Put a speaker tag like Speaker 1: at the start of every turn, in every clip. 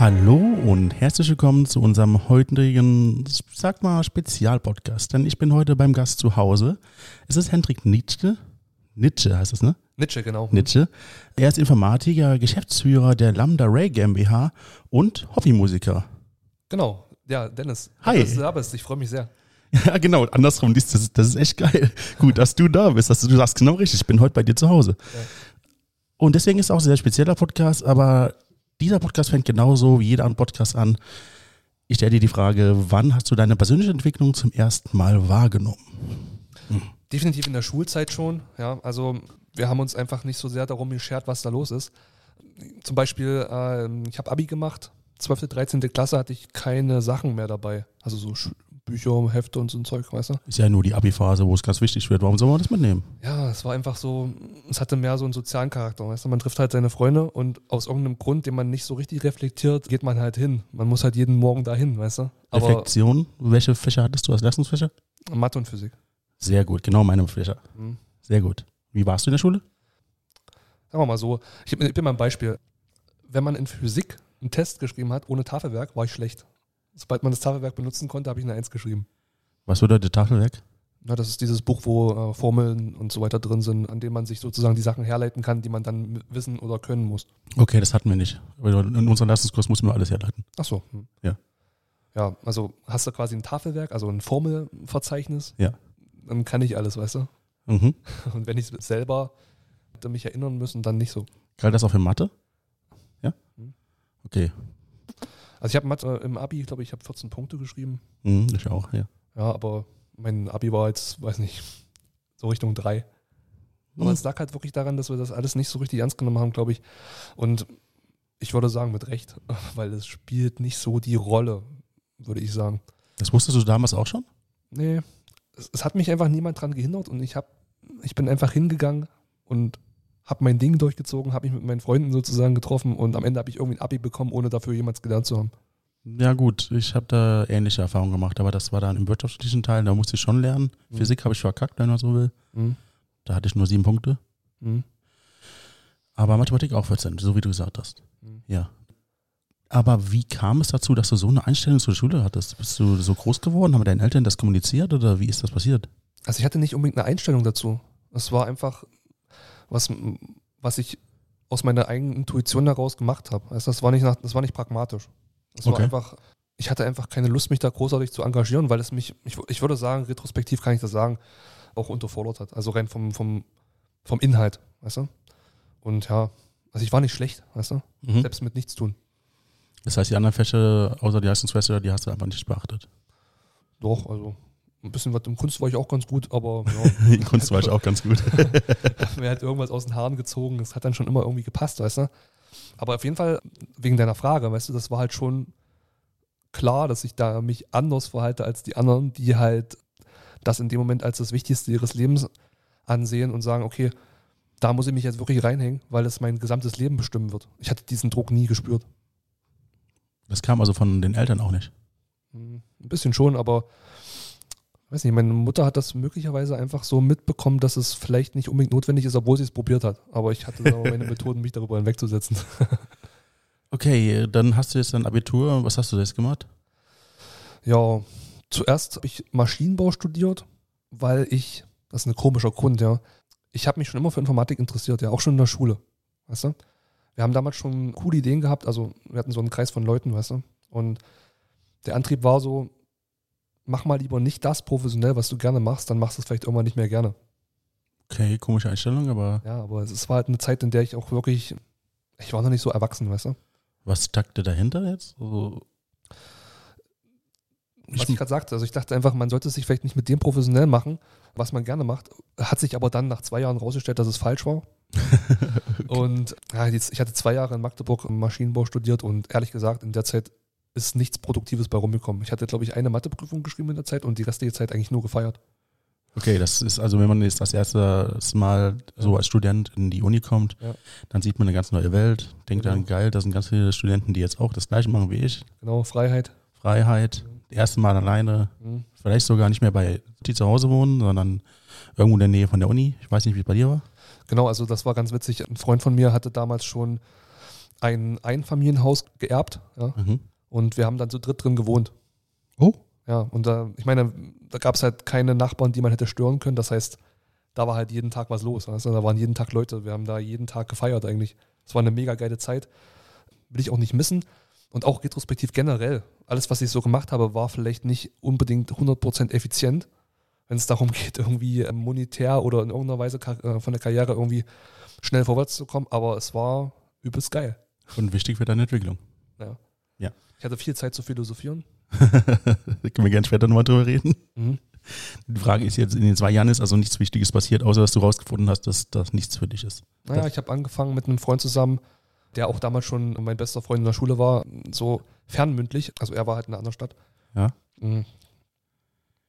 Speaker 1: Hallo und herzlich willkommen zu unserem heutigen, sag mal, Spezialpodcast. Denn ich bin heute beim Gast zu Hause. Es ist Hendrik Nietzsche. Nietzsche heißt es, ne?
Speaker 2: Nietzsche, genau.
Speaker 1: Nietzsche. Er ist Informatiker, Geschäftsführer der Lambda Ray GmbH und Hobbymusiker.
Speaker 2: Genau. Ja, Dennis.
Speaker 1: Hi.
Speaker 2: Dass du da bist. Ich freue mich sehr.
Speaker 1: Ja, genau. Andersrum, das, das, das ist echt geil. Gut, dass du da bist. Dass du, du sagst genau richtig. Ich bin heute bei dir zu Hause.
Speaker 2: Ja.
Speaker 1: Und deswegen ist es auch ein sehr spezieller Podcast, aber dieser Podcast fängt genauso wie jeder andere Podcast an. Ich stelle dir die Frage, wann hast du deine persönliche Entwicklung zum ersten Mal wahrgenommen?
Speaker 2: Definitiv in der Schulzeit schon. Ja, also wir haben uns einfach nicht so sehr darum geschert, was da los ist. Zum Beispiel, ähm, ich habe Abi gemacht. 12., 13. Klasse hatte ich keine Sachen mehr dabei. Also so Sch Bücher, Hefte und so ein Zeug, weißt du?
Speaker 1: Ist ja nur die Abi-Phase, wo es ganz wichtig wird. Warum soll man das mitnehmen?
Speaker 2: Ja, es war einfach so, es hatte mehr so einen sozialen Charakter, weißt du? Man trifft halt seine Freunde und aus irgendeinem Grund, den man nicht so richtig reflektiert, geht man halt hin. Man muss halt jeden Morgen dahin, weißt du? Aber
Speaker 1: Reflexion, welche Fächer hattest du als Leistungsfächer?
Speaker 2: Mathe und Physik.
Speaker 1: Sehr gut, genau meine Fächer.
Speaker 2: Mhm.
Speaker 1: Sehr gut. Wie warst du in der Schule?
Speaker 2: Sagen wir mal so, ich, ich bin mal ein Beispiel. Wenn man in Physik einen Test geschrieben hat ohne Tafelwerk, war ich schlecht. Sobald man das Tafelwerk benutzen konnte, habe ich eine Eins geschrieben.
Speaker 1: Was bedeutet Tafelwerk?
Speaker 2: Na, das ist dieses Buch, wo äh, Formeln und so weiter drin sind, an denen man sich sozusagen die Sachen herleiten kann, die man dann wissen oder können muss.
Speaker 1: Okay, das hatten wir nicht. In unserem Leistungskurs mussten wir alles herleiten.
Speaker 2: Ach so. hm.
Speaker 1: Ja.
Speaker 2: Ja, also hast du quasi ein Tafelwerk, also ein Formelverzeichnis.
Speaker 1: Ja.
Speaker 2: Dann kann ich alles, weißt du?
Speaker 1: Mhm.
Speaker 2: Und wenn ich es selber hätte mich erinnern müssen, dann nicht so.
Speaker 1: Galt das auch für Mathe? Ja?
Speaker 2: Mhm.
Speaker 1: Okay.
Speaker 2: Also ich habe Mathe im Abi, glaube ich, ich habe 14 Punkte geschrieben.
Speaker 1: Mhm, ich auch, ja.
Speaker 2: Ja, aber mein Abi war jetzt, weiß nicht, so Richtung drei. Aber
Speaker 1: Mhm.
Speaker 2: es lag halt wirklich daran, dass wir das alles nicht so richtig ernst genommen haben, glaube ich. Und ich würde sagen, mit Recht, weil es spielt nicht so die Rolle, würde ich sagen.
Speaker 1: Das wusstest du damals auch schon?
Speaker 2: Nee, es, es hat mich einfach niemand dran gehindert und ich, hab, ich bin einfach hingegangen und habe mein Ding durchgezogen, habe mich mit meinen Freunden sozusagen getroffen und am Ende habe ich irgendwie ein Abi bekommen, ohne dafür jemals gelernt zu haben.
Speaker 1: Ja gut, ich habe da ähnliche Erfahrungen gemacht, aber das war dann im wirtschaftlichen Teil, da musste ich schon lernen.
Speaker 2: Mhm.
Speaker 1: Physik habe ich verkackt, wenn man so will.
Speaker 2: Mhm.
Speaker 1: Da hatte ich nur sieben Punkte.
Speaker 2: Mhm.
Speaker 1: Aber Mathematik auch 14, so wie du gesagt hast.
Speaker 2: Mhm.
Speaker 1: Ja. Aber wie kam es dazu, dass du so eine Einstellung zur Schule hattest? Bist du so groß geworden? Haben deine Eltern das kommuniziert oder wie ist das passiert?
Speaker 2: Also ich hatte nicht unbedingt eine Einstellung dazu. Es war einfach was, was ich aus meiner eigenen Intuition heraus gemacht habe. Also das war nicht nach, das war nicht pragmatisch. War
Speaker 1: Okay.
Speaker 2: einfach, ich hatte einfach keine Lust, mich da großartig zu engagieren, weil es mich, ich, ich würde sagen, retrospektiv kann ich das sagen, auch unterfordert hat. Also rein vom, vom, vom Inhalt, weißt du? Und ja, also ich war nicht schlecht, weißt du?
Speaker 1: Mhm.
Speaker 2: Selbst mit nichts tun.
Speaker 1: Das heißt, die anderen Fächer, außer die Leistungsfächer, die hast du einfach nicht beachtet.
Speaker 2: Doch, also ein bisschen was im Kunst war ich auch ganz gut, aber ja.
Speaker 1: In Kunst war ich auch ganz gut.
Speaker 2: mir halt irgendwas aus den Haaren gezogen. Das hat dann schon immer irgendwie gepasst, weißt du? Aber auf jeden Fall, wegen deiner Frage, weißt du, das war halt schon klar, dass ich da mich anders verhalte als die anderen, die halt das in dem Moment als das Wichtigste ihres Lebens ansehen und sagen, okay, da muss ich mich jetzt wirklich reinhängen, weil es mein gesamtes Leben bestimmen wird. Ich hatte diesen Druck nie gespürt.
Speaker 1: Das kam also von den Eltern auch nicht.
Speaker 2: Hm, Ein bisschen schon, aber weiß nicht, meine Mutter hat das möglicherweise einfach so mitbekommen, dass es vielleicht nicht unbedingt notwendig ist, obwohl sie es probiert hat. Aber ich hatte meine Methoden, mich darüber hinwegzusetzen.
Speaker 1: Okay, dann hast du jetzt dein Abitur. Was hast du jetzt gemacht?
Speaker 2: Ja, zuerst habe ich Maschinenbau studiert, weil ich, das ist ein komischer Grund, ja. Ich habe mich schon immer für Informatik interessiert, ja, auch schon in der Schule, weißt du? Wir haben damals schon coole Ideen gehabt, also wir hatten so einen Kreis von Leuten, weißt du? Und der Antrieb war so, mach mal lieber nicht das professionell, was du gerne machst, dann machst du es vielleicht irgendwann nicht mehr gerne.
Speaker 1: Okay, komische Einstellung, aber
Speaker 2: Ja, aber es war halt eine Zeit, in der ich auch wirklich, ich war noch nicht so erwachsen, weißt du?
Speaker 1: was steckte dahinter jetzt? Also,
Speaker 2: Was ich gerade sagte, also ich dachte einfach, man sollte es sich vielleicht nicht mit dem professionell machen, was man gerne macht. Hat sich aber dann nach zwei Jahren rausgestellt, dass es falsch war. Und ja, ich hatte zwei Jahre in Magdeburg Maschinenbau studiert und ehrlich gesagt, in der Zeit ist nichts Produktives bei rumgekommen. Ich hatte, glaube ich, eine Matheprüfung geschrieben in der Zeit und die restliche Zeit eigentlich nur gefeiert.
Speaker 1: Okay, das ist also, wenn man jetzt das erste Mal so als Student in die Uni kommt,
Speaker 2: Ja.
Speaker 1: dann sieht man eine ganz neue Welt, denkt
Speaker 2: Genau.
Speaker 1: dann, geil, das sind ganz viele Studenten, die jetzt auch das gleiche machen wie ich.
Speaker 2: Genau, Freiheit.
Speaker 1: Freiheit, das erste Mal alleine,
Speaker 2: Mhm.
Speaker 1: vielleicht sogar nicht mehr bei die zu Hause wohnen, sondern irgendwo in der Nähe von der Uni. Ich weiß nicht, wie es bei dir war.
Speaker 2: Genau, also das war ganz witzig. Ein Freund von mir hatte damals schon ein Einfamilienhaus geerbt ja,
Speaker 1: Mhm.
Speaker 2: Und wir haben dann zu dritt drin gewohnt.
Speaker 1: Oh.
Speaker 2: Ja, und da, ich meine, da gab es halt keine Nachbarn, die man hätte stören können. Das heißt, da war halt jeden Tag was los. Weißt du? Da waren jeden Tag Leute. Wir haben da jeden Tag gefeiert eigentlich. Es war eine mega geile Zeit. Will ich auch nicht missen. Und auch retrospektiv generell. Alles, was ich so gemacht habe, war vielleicht nicht unbedingt 100% effizient. Wenn es darum geht, irgendwie äh, monetär oder in irgendeiner Weise äh, von der Karriere irgendwie schnell vorwärts zu kommen. Aber es war übelst geil.
Speaker 1: Und wichtig für deine Entwicklung.
Speaker 2: Ja.
Speaker 1: Ja.
Speaker 2: Ich hatte viel Zeit zu philosophieren.
Speaker 1: da können wir gerne später nochmal drüber reden.
Speaker 2: Mhm.
Speaker 1: Die Frage ist jetzt, in den zwei Jahren ist also nichts Wichtiges passiert, außer dass du rausgefunden hast, dass das nichts für dich ist.
Speaker 2: Naja, ich habe angefangen mit einem Freund zusammen, der auch damals schon mein bester Freund in der Schule war, so fernmündlich. Also er war halt in einer anderen Stadt.
Speaker 1: Ja.
Speaker 2: Mhm.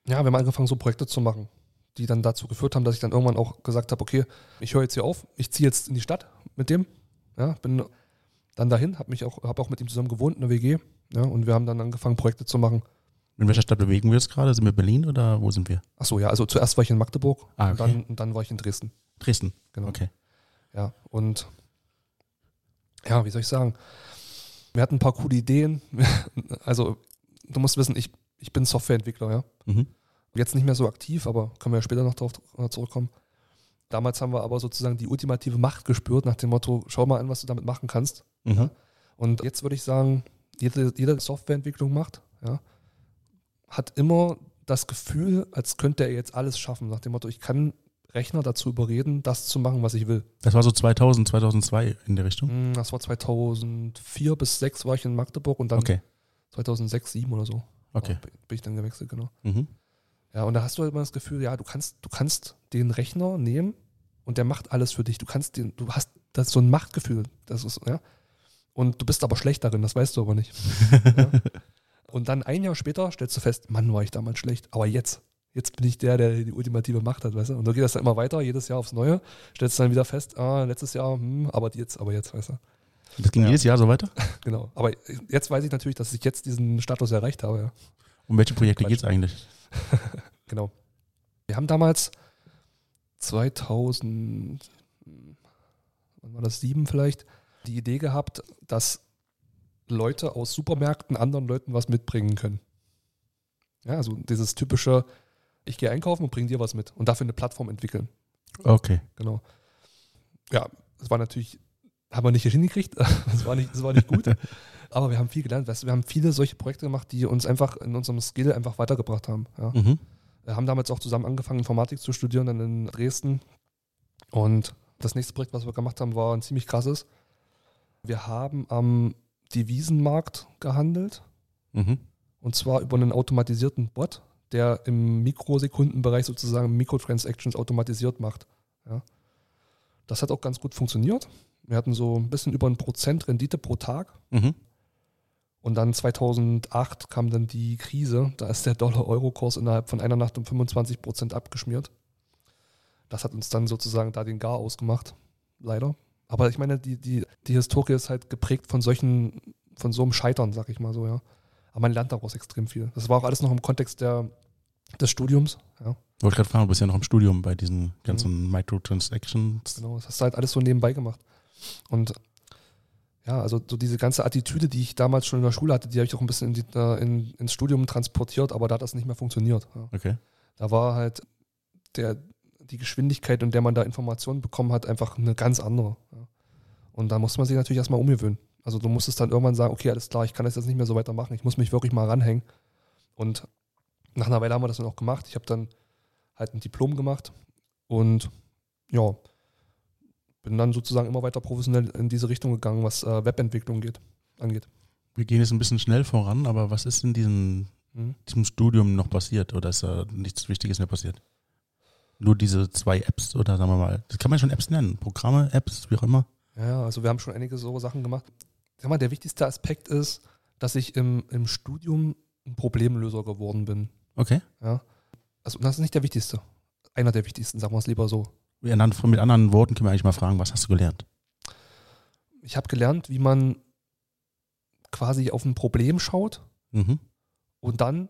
Speaker 2: Ja, wir haben angefangen, so Projekte zu machen, die dann dazu geführt haben, dass ich dann irgendwann auch gesagt habe, okay, ich höre jetzt hier auf, ich ziehe jetzt in die Stadt mit dem. Ja, bin dann dahin, habe mich auch, habe auch mit ihm zusammen gewohnt in der WG. Ja, und wir haben dann angefangen, Projekte zu machen.
Speaker 1: In welcher Stadt bewegen wir uns gerade? Sind wir Berlin oder wo sind wir?
Speaker 2: Ach so, ja, also zuerst war ich in Magdeburg
Speaker 1: Ah,
Speaker 2: und, dann, und dann war ich in Dresden.
Speaker 1: Dresden.
Speaker 2: Genau.
Speaker 1: Okay.
Speaker 2: Ja, und ja, wie soll ich sagen? Wir hatten ein paar coole Ideen. Also, du musst wissen, ich, ich bin Softwareentwickler, ja.
Speaker 1: Mhm.
Speaker 2: Jetzt nicht mehr so aktiv, aber können wir ja später noch darauf äh, zurückkommen. Damals haben wir aber sozusagen die ultimative Macht gespürt, nach dem Motto, schau mal an, was du damit machen kannst.
Speaker 1: Mhm.
Speaker 2: Und jetzt würde ich sagen, jede, jeder der Softwareentwicklung macht, ja, hat immer das Gefühl, als könnte er jetzt alles schaffen, nach dem Motto, ich kann Rechner dazu überreden, das zu machen, was ich will.
Speaker 1: Das war so 2000, 2002 in der Richtung.
Speaker 2: Hm, Das war 2004 bis 2006 war ich in Magdeburg und dann
Speaker 1: Okay.
Speaker 2: 2006, 2007 oder so
Speaker 1: Okay.
Speaker 2: bin ich dann gewechselt, genau.
Speaker 1: Mhm.
Speaker 2: Ja, und da hast du halt immer das Gefühl, ja, du kannst, du kannst den Rechner nehmen und der macht alles für dich. Du kannst den, du hast das so ein Machtgefühl. Das ist, ja. Und du bist aber schlecht darin, das weißt du aber nicht. ja. Und dann ein Jahr später stellst du fest, Mann, war ich damals schlecht, aber jetzt. Jetzt bin ich der, der die ultimative Macht hat, weißt du? Und so geht das dann immer weiter, jedes Jahr aufs Neue. Stellst du dann wieder fest, ah, letztes Jahr, hm, aber jetzt, aber jetzt, weißt du?
Speaker 1: Das ging
Speaker 2: Ja.
Speaker 1: jedes Jahr so weiter?
Speaker 2: Genau. Aber jetzt weiß ich natürlich, dass ich jetzt diesen Status erreicht habe, ja.
Speaker 1: Um welche Projekte geht es eigentlich?
Speaker 2: Genau. Wir haben damals 2000, wann war das, sieben vielleicht, die Idee gehabt, dass Leute aus Supermärkten anderen Leuten was mitbringen können. Ja, also dieses typische, ich gehe einkaufen und bringe dir was mit und dafür eine Plattform entwickeln.
Speaker 1: Okay.
Speaker 2: Genau. Ja, das war natürlich, haben wir nicht hingekriegt, das war nicht, das war nicht gut, aber wir haben viel gelernt. Weißt wir haben viele solche Projekte gemacht, die uns einfach in unserem Skill einfach weitergebracht haben. Ja.
Speaker 1: Mhm.
Speaker 2: Wir haben damals auch zusammen angefangen, Informatik zu studieren, dann in Dresden. Und das nächste Projekt, was wir gemacht haben, war ein ziemlich krasses. Wir haben am Devisenmarkt gehandelt
Speaker 1: Mhm.
Speaker 2: und zwar über einen automatisierten Bot, der im Mikrosekundenbereich sozusagen Mikrotransactions automatisiert macht. Ja. Das hat auch ganz gut funktioniert. Wir hatten so ein bisschen über ein Prozent Rendite pro Tag.
Speaker 1: Mhm.
Speaker 2: Und dann 2008 kam dann die Krise. Da ist der Dollar-Euro-Kurs innerhalb von einer Nacht um 25 Prozent abgeschmiert. Das hat uns dann sozusagen da den Gar ausgemacht. Leider. Aber ich meine, die, die, die Historie ist halt geprägt von solchen, von so einem Scheitern, sag ich mal so, ja. Aber man lernt daraus extrem viel. Das war auch alles noch im Kontext der, des Studiums, ja.
Speaker 1: Ich wollte gerade fragen, du bist ja noch im Studium bei diesen ganzen Microtransactions.
Speaker 2: Genau, das hast du halt alles so nebenbei gemacht. Und ja, also so diese ganze Attitüde, die ich damals schon in der Schule hatte, die habe ich auch ein bisschen in die, in, ins Studium transportiert, aber da hat das nicht mehr funktioniert. Ja.
Speaker 1: Okay.
Speaker 2: Da war halt der, die Geschwindigkeit, in der man da Informationen bekommen hat, einfach eine ganz andere. Und da muss man sich natürlich erstmal umgewöhnen. Also du musstest dann irgendwann sagen, okay, alles klar, ich kann das jetzt nicht mehr so weitermachen, ich muss mich wirklich mal ranhängen. Und nach einer Weile haben wir das dann auch gemacht. Ich habe dann halt ein Diplom gemacht und ja, bin dann sozusagen immer weiter professionell in diese Richtung gegangen, was äh, Webentwicklung geht, angeht.
Speaker 1: Wir gehen jetzt ein bisschen schnell voran, aber was ist in diesem,
Speaker 2: Mhm.
Speaker 1: diesem Studium noch passiert oder ist da nichts Wichtiges mehr passiert? Nur diese zwei Apps oder sagen wir mal, das kann man schon Apps nennen, Programme, Apps, wie auch immer.
Speaker 2: Ja, also wir haben schon einige so Sachen gemacht. Sag mal, der wichtigste Aspekt ist, dass ich im, im Studium ein Problemlöser geworden bin.
Speaker 1: Okay.
Speaker 2: Ja. Also das ist nicht der wichtigste. Einer der wichtigsten, sagen wir es lieber so.
Speaker 1: Mit anderen- Worten können wir eigentlich mal fragen, was hast du gelernt?
Speaker 2: Ich habe gelernt, wie man quasi auf ein Problem schaut
Speaker 1: Mhm.
Speaker 2: und dann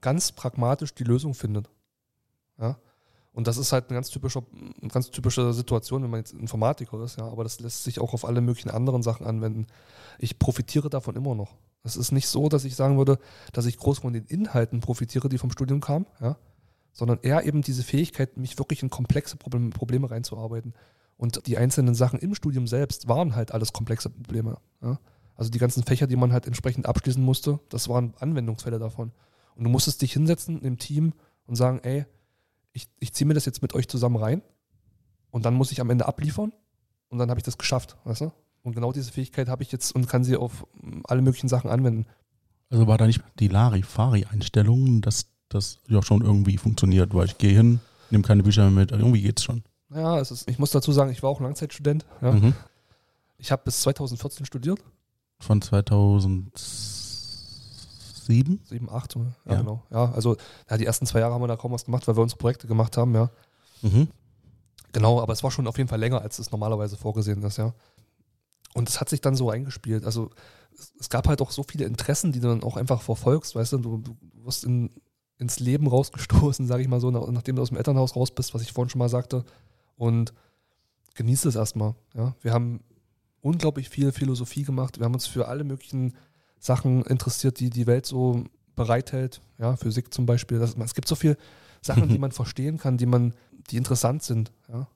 Speaker 2: ganz pragmatisch die Lösung findet. Ja? Und das ist halt eine ganz typische, eine ganz typische Situation, wenn man jetzt Informatiker ist, ja. Aber das lässt sich auch auf alle möglichen anderen Sachen anwenden. Ich profitiere davon immer noch. Es ist nicht so, dass ich sagen würde, dass ich groß von den Inhalten profitiere, die vom Studium kamen, ja. Sondern eher eben diese Fähigkeit, mich wirklich in komplexe Probleme, Probleme reinzuarbeiten. Und die einzelnen Sachen im Studium selbst waren halt alles komplexe Probleme. Ja? Also die ganzen Fächer, die man halt entsprechend abschließen musste, das waren Anwendungsfälle davon. Und du musstest dich hinsetzen im Team und sagen, ey, ich, ich ziehe mir das jetzt mit euch zusammen rein und dann muss ich am Ende abliefern und dann habe ich das geschafft, weißt du? Und genau diese Fähigkeit habe ich jetzt und kann sie auf mm, alle möglichen Sachen anwenden.
Speaker 1: Also war da nicht die Larifari-Einstellung, dass das ja schon irgendwie funktioniert, weil ich gehe hin, nehme keine Bücher mehr mit, irgendwie geht's schon.
Speaker 2: Ja, es ist, ich muss dazu sagen, ich war auch Langzeitstudent. Ja.
Speaker 1: Mhm.
Speaker 2: Ich habe bis 2014 studiert.
Speaker 1: Von 2007?
Speaker 2: 7, 8, ja,
Speaker 1: Ja.
Speaker 2: genau. Ja, also ja, die ersten zwei Jahre haben wir da kaum was gemacht, weil wir unsere Projekte gemacht haben, ja.
Speaker 1: Mhm.
Speaker 2: Genau, aber es war schon auf jeden Fall länger, als es normalerweise vorgesehen ist, ja. Und es hat sich dann so eingespielt. Also es, gab halt auch so viele Interessen, die du dann auch einfach verfolgst, weißt du, du, du wirst in, ins Leben rausgestoßen, sage ich mal so, nach, nachdem du aus dem Elternhaus raus bist, was ich vorhin schon mal sagte. Und genieß es erstmal. Ja. Wir haben unglaublich viel Philosophie gemacht. Wir haben uns für alle möglichen Sachen interessiert, die die Welt so bereithält. Ja, Physik zum Beispiel. Das, es gibt so viele Sachen, die man verstehen kann, die man, die interessant sind. Ja.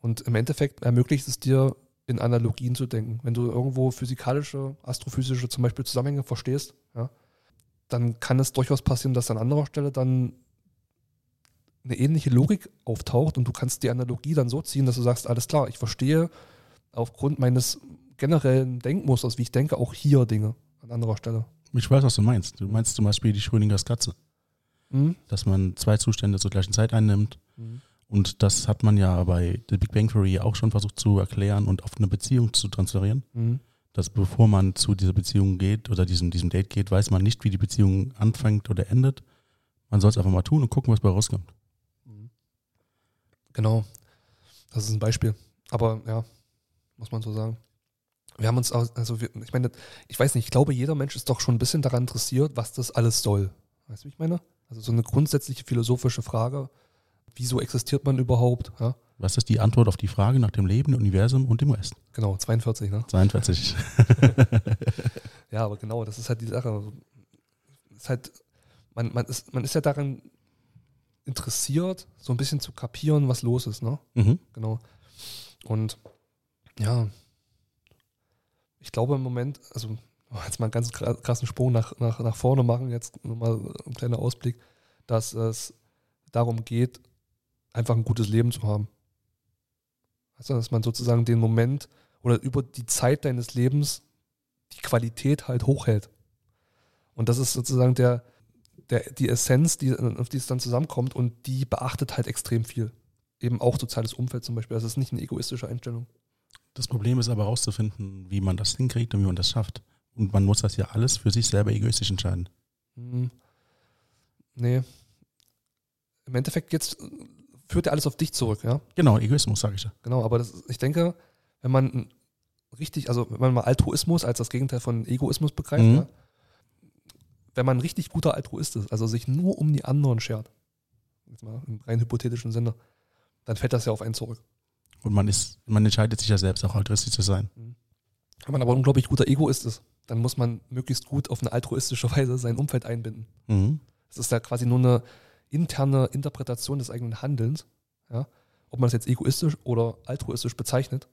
Speaker 2: Und im Endeffekt ermöglicht es dir, in Analogien zu denken. Wenn du irgendwo physikalische, astrophysische zum Beispiel Zusammenhänge verstehst, ja, dann kann es durchaus passieren, dass an anderer Stelle dann eine ähnliche Logik auftaucht und du kannst die Analogie dann so ziehen, dass du sagst, alles klar, ich verstehe aufgrund meines generellen Denkmusters, wie ich denke, auch hier Dinge an anderer Stelle.
Speaker 1: Ich weiß, was du meinst. Du meinst zum Beispiel die Schrödingers Katze,
Speaker 2: Mhm.
Speaker 1: dass man zwei Zustände zur gleichen Zeit einnimmt.
Speaker 2: Mhm.
Speaker 1: Und das hat man ja bei The Big Bang Theory auch schon versucht zu erklären und auf eine Beziehung zu transferieren.
Speaker 2: Mhm.
Speaker 1: Dass bevor man zu dieser Beziehung geht oder diesem, diesem Date geht, weiß man nicht, wie die Beziehung anfängt oder endet. Man soll es einfach mal tun und gucken, was bei rauskommt.
Speaker 2: Genau. Das ist ein Beispiel. Aber ja, muss man so sagen. Wir haben uns auch, also wir, ich meine, ich weiß nicht, ich glaube, jeder Mensch ist doch schon ein bisschen daran interessiert, was das alles soll. Weißt du, wie ich meine? Also so eine grundsätzliche philosophische Frage. Wieso existiert man überhaupt? Ja,
Speaker 1: Was ist die Antwort auf die Frage nach dem Leben, dem Universum und dem Rest?
Speaker 2: genau, 42, ne?
Speaker 1: 42.
Speaker 2: Ja, aber genau, das ist halt die Sache. Ist halt, man, man, ist, man ist ja daran interessiert, so ein bisschen zu kapieren, was los ist, ne?
Speaker 1: mhm.
Speaker 2: Genau. Und ja, ich glaube im Moment, also jetzt mal einen ganz kra- krassen Sprung nach, nach, nach vorne machen, jetzt nochmal ein kleiner Ausblick, dass es darum geht, einfach ein gutes Leben zu haben. Also, dass man sozusagen den Moment oder über die Zeit deines Lebens die Qualität halt hochhält. Und das ist sozusagen der, der, die Essenz, die, auf die es dann zusammenkommt und die beachtet halt extrem viel. Eben auch soziales Umfeld zum Beispiel. Das ist nicht eine egoistische Einstellung.
Speaker 1: Das Problem ist aber herauszufinden, wie man das hinkriegt und wie man das schafft. Und man muss das ja alles für sich selber egoistisch entscheiden.
Speaker 2: Hm. Nee. Im Endeffekt jetzt führt ja alles auf dich zurück, ja.
Speaker 1: Genau, Egoismus, sage ich ja.
Speaker 2: Genau, aber das, ich denke, wenn man richtig, also wenn man mal Altruismus als das Gegenteil von Egoismus begreift,
Speaker 1: Mhm.
Speaker 2: ja, wenn man ein richtig guter Altruist ist, also sich nur um die anderen schert, jetzt mal im rein hypothetischen Sinne, dann fällt das ja auf einen zurück.
Speaker 1: Und man ist, man entscheidet sich ja selbst auch altruistisch zu sein.
Speaker 2: Wenn man aber ein unglaublich guter Egoist ist, dann muss man möglichst gut auf eine altruistische Weise sein Umfeld einbinden.
Speaker 1: Mhm.
Speaker 2: Es ist ja quasi nur eine interne Interpretation des eigenen Handelns, ja? ob man es jetzt egoistisch oder altruistisch bezeichnet.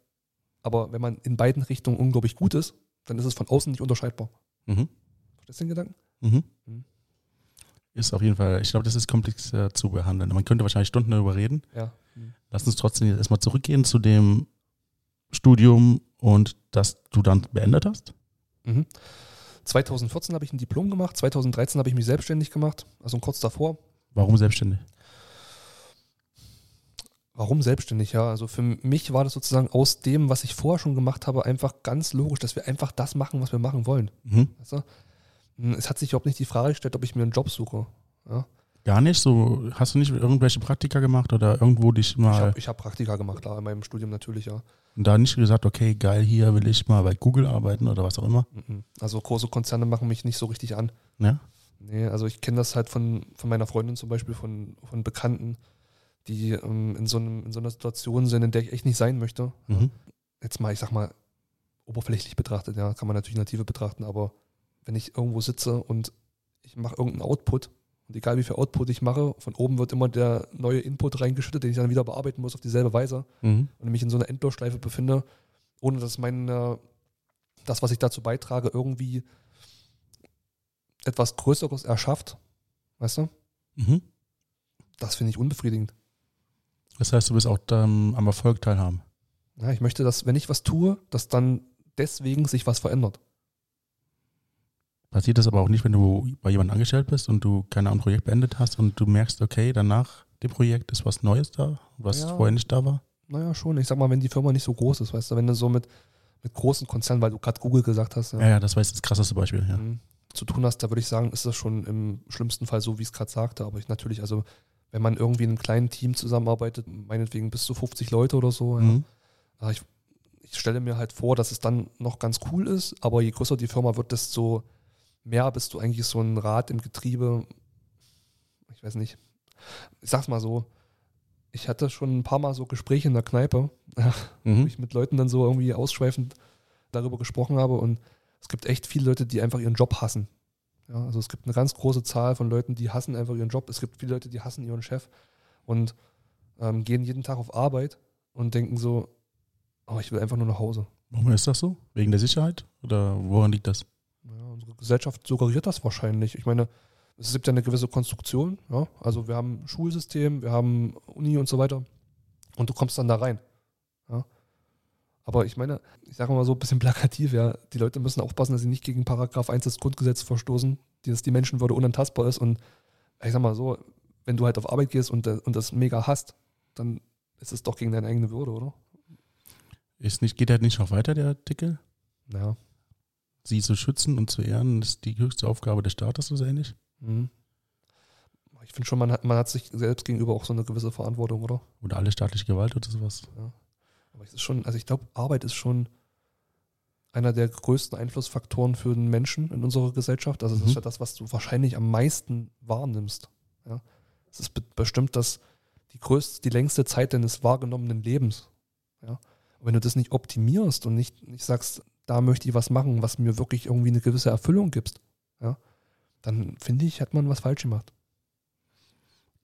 Speaker 2: Aber wenn man in beiden Richtungen unglaublich gut ist, dann ist es von außen nicht unterscheidbar.
Speaker 1: Mhm.
Speaker 2: Verstehst du den Gedanken?
Speaker 1: Mhm.
Speaker 2: Mhm.
Speaker 1: Ist auf jeden Fall, ich glaube, das ist komplex äh, zu behandeln. Man könnte wahrscheinlich Stunden darüber reden.
Speaker 2: Ja.
Speaker 1: Lass uns trotzdem jetzt erstmal zurückgehen zu dem Studium und das du dann beendet hast.
Speaker 2: Mhm. 2014 habe ich ein Diplom gemacht, 2013 habe ich mich selbstständig gemacht, also kurz davor.
Speaker 1: Warum selbstständig?
Speaker 2: Warum selbstständig? Ja, also für mich war das sozusagen aus dem, was ich vorher schon gemacht habe, einfach ganz logisch, dass wir einfach das machen, was wir machen wollen.
Speaker 1: Mhm.
Speaker 2: Weißt du? Es hat sich überhaupt nicht die Frage gestellt, ob ich mir einen Job suche. Ja?
Speaker 1: Gar nicht? So, hast du nicht irgendwelche Praktika gemacht oder irgendwo dich
Speaker 2: Ich
Speaker 1: mal
Speaker 2: habe ich hab Praktika gemacht, klar, in meinem Studium natürlich, ja.
Speaker 1: und da nicht gesagt, okay, geil, hier will ich mal bei Google arbeiten oder was auch immer?
Speaker 2: Mhm. Also große Konzerne machen mich nicht so richtig an.
Speaker 1: Ja?
Speaker 2: Nee, also ich kenne das halt von, von meiner Freundin zum Beispiel, von, von Bekannten, die ähm, in, so einem, in so einer Situation sind, in der ich echt nicht sein möchte.
Speaker 1: Mhm.
Speaker 2: Jetzt mal, ich sag mal, oberflächlich betrachtet, ja, kann man natürlich Tiefe betrachten, aber wenn ich irgendwo sitze und ich mache irgendeinen Output und egal wie viel Output ich mache, von oben wird immer der neue Input reingeschüttet, den ich dann wieder bearbeiten muss auf dieselbe Weise
Speaker 1: Mhm.
Speaker 2: und mich in so einer Endlosschleife befinde, ohne dass mein, das, was ich dazu beitrage, irgendwie etwas Größeres erschafft, weißt du?
Speaker 1: Mhm.
Speaker 2: Das finde ich unbefriedigend.
Speaker 1: Das heißt, du willst auch dann am Erfolg teilhaben.
Speaker 2: Ja, ich möchte, dass, wenn ich was tue, dass dann deswegen sich was verändert.
Speaker 1: Passiert das aber auch nicht, wenn du bei jemandem angestellt bist und du keine Ahnung, ein Projekt beendet hast und du merkst, okay, danach dem Projekt ist was Neues da, was
Speaker 2: Ja.
Speaker 1: vorher nicht da war?
Speaker 2: Naja, schon. Ich sag mal, wenn die Firma nicht so groß ist, weißt du, wenn du so mit, mit großen Konzernen, weil du gerade Google gesagt hast, ja,
Speaker 1: Ja, ja, das war jetzt das krasseste Beispiel, ja.
Speaker 2: mhm, zu tun hast, da würde ich sagen, ist das schon im schlimmsten Fall so, wie ich es gerade sagte. Aber ich natürlich, also wenn man irgendwie in einem kleinen Team zusammenarbeitet, meinetwegen bis zu 50 Leute oder so, ja,
Speaker 1: Mhm.
Speaker 2: Ja, ich, ich stelle mir halt vor, dass es dann noch ganz cool ist, aber je größer die Firma wird, desto mehr bist du eigentlich so ein Rad im Getriebe. Ich weiß nicht. Ich sag's mal so. Ich hatte schon ein paar Mal so Gespräche in der Kneipe, wo
Speaker 1: Mhm.
Speaker 2: ich mit Leuten dann so irgendwie ausschweifend darüber gesprochen habe und es gibt echt viele Leute, die einfach ihren Job hassen. Ja, also es gibt eine ganz große Zahl von Leuten, die hassen einfach ihren Job. Es gibt viele Leute, die hassen ihren Chef und ähm, gehen jeden Tag auf Arbeit und denken so, oh, ich will einfach nur nach Hause.
Speaker 1: Warum ist das so? Wegen der Sicherheit? Oder woran liegt das?
Speaker 2: Ja, unsere Gesellschaft suggeriert das wahrscheinlich. Ich meine, es gibt ja eine gewisse Konstruktion. Ja? Also wir haben ein Schulsystem, wir haben Uni und so weiter. Und du kommst dann da rein. Ja? Aber ich meine, ich sage mal so ein bisschen plakativ, ja, die Leute müssen aufpassen, dass sie nicht gegen Paragraph 1 des Grundgesetzes verstoßen, dass die Menschenwürde unantastbar ist. Und ich sag mal so, wenn du halt auf Arbeit gehst und, und das mega hast, dann ist es doch gegen deine eigene Würde, oder?
Speaker 1: Ist nicht, geht der nicht noch weiter, der Artikel?
Speaker 2: Ja.
Speaker 1: Sie zu schützen und zu ehren, ist die höchste Aufgabe des Staates, so ähnlich?
Speaker 2: Mhm. Ich finde schon, man hat, man hat sich selbst gegenüber auch so eine gewisse Verantwortung, oder?
Speaker 1: Oder alle staatliche Gewalt oder sowas?
Speaker 2: Aber es ist schon, also ich glaube, Arbeit ist schon einer der größten Einflussfaktoren für den Menschen in unserer Gesellschaft. Also das
Speaker 1: Mhm.
Speaker 2: ist ja das, was du wahrscheinlich am meisten wahrnimmst. Ja? Es ist be- bestimmt das die größte, die längste Zeit deines wahrgenommenen Lebens. Ja? Und wenn du das nicht optimierst und nicht, nicht sagst, da möchte ich was machen, was mir wirklich irgendwie eine gewisse Erfüllung gibt, ja, dann finde ich, hat man was falsch gemacht.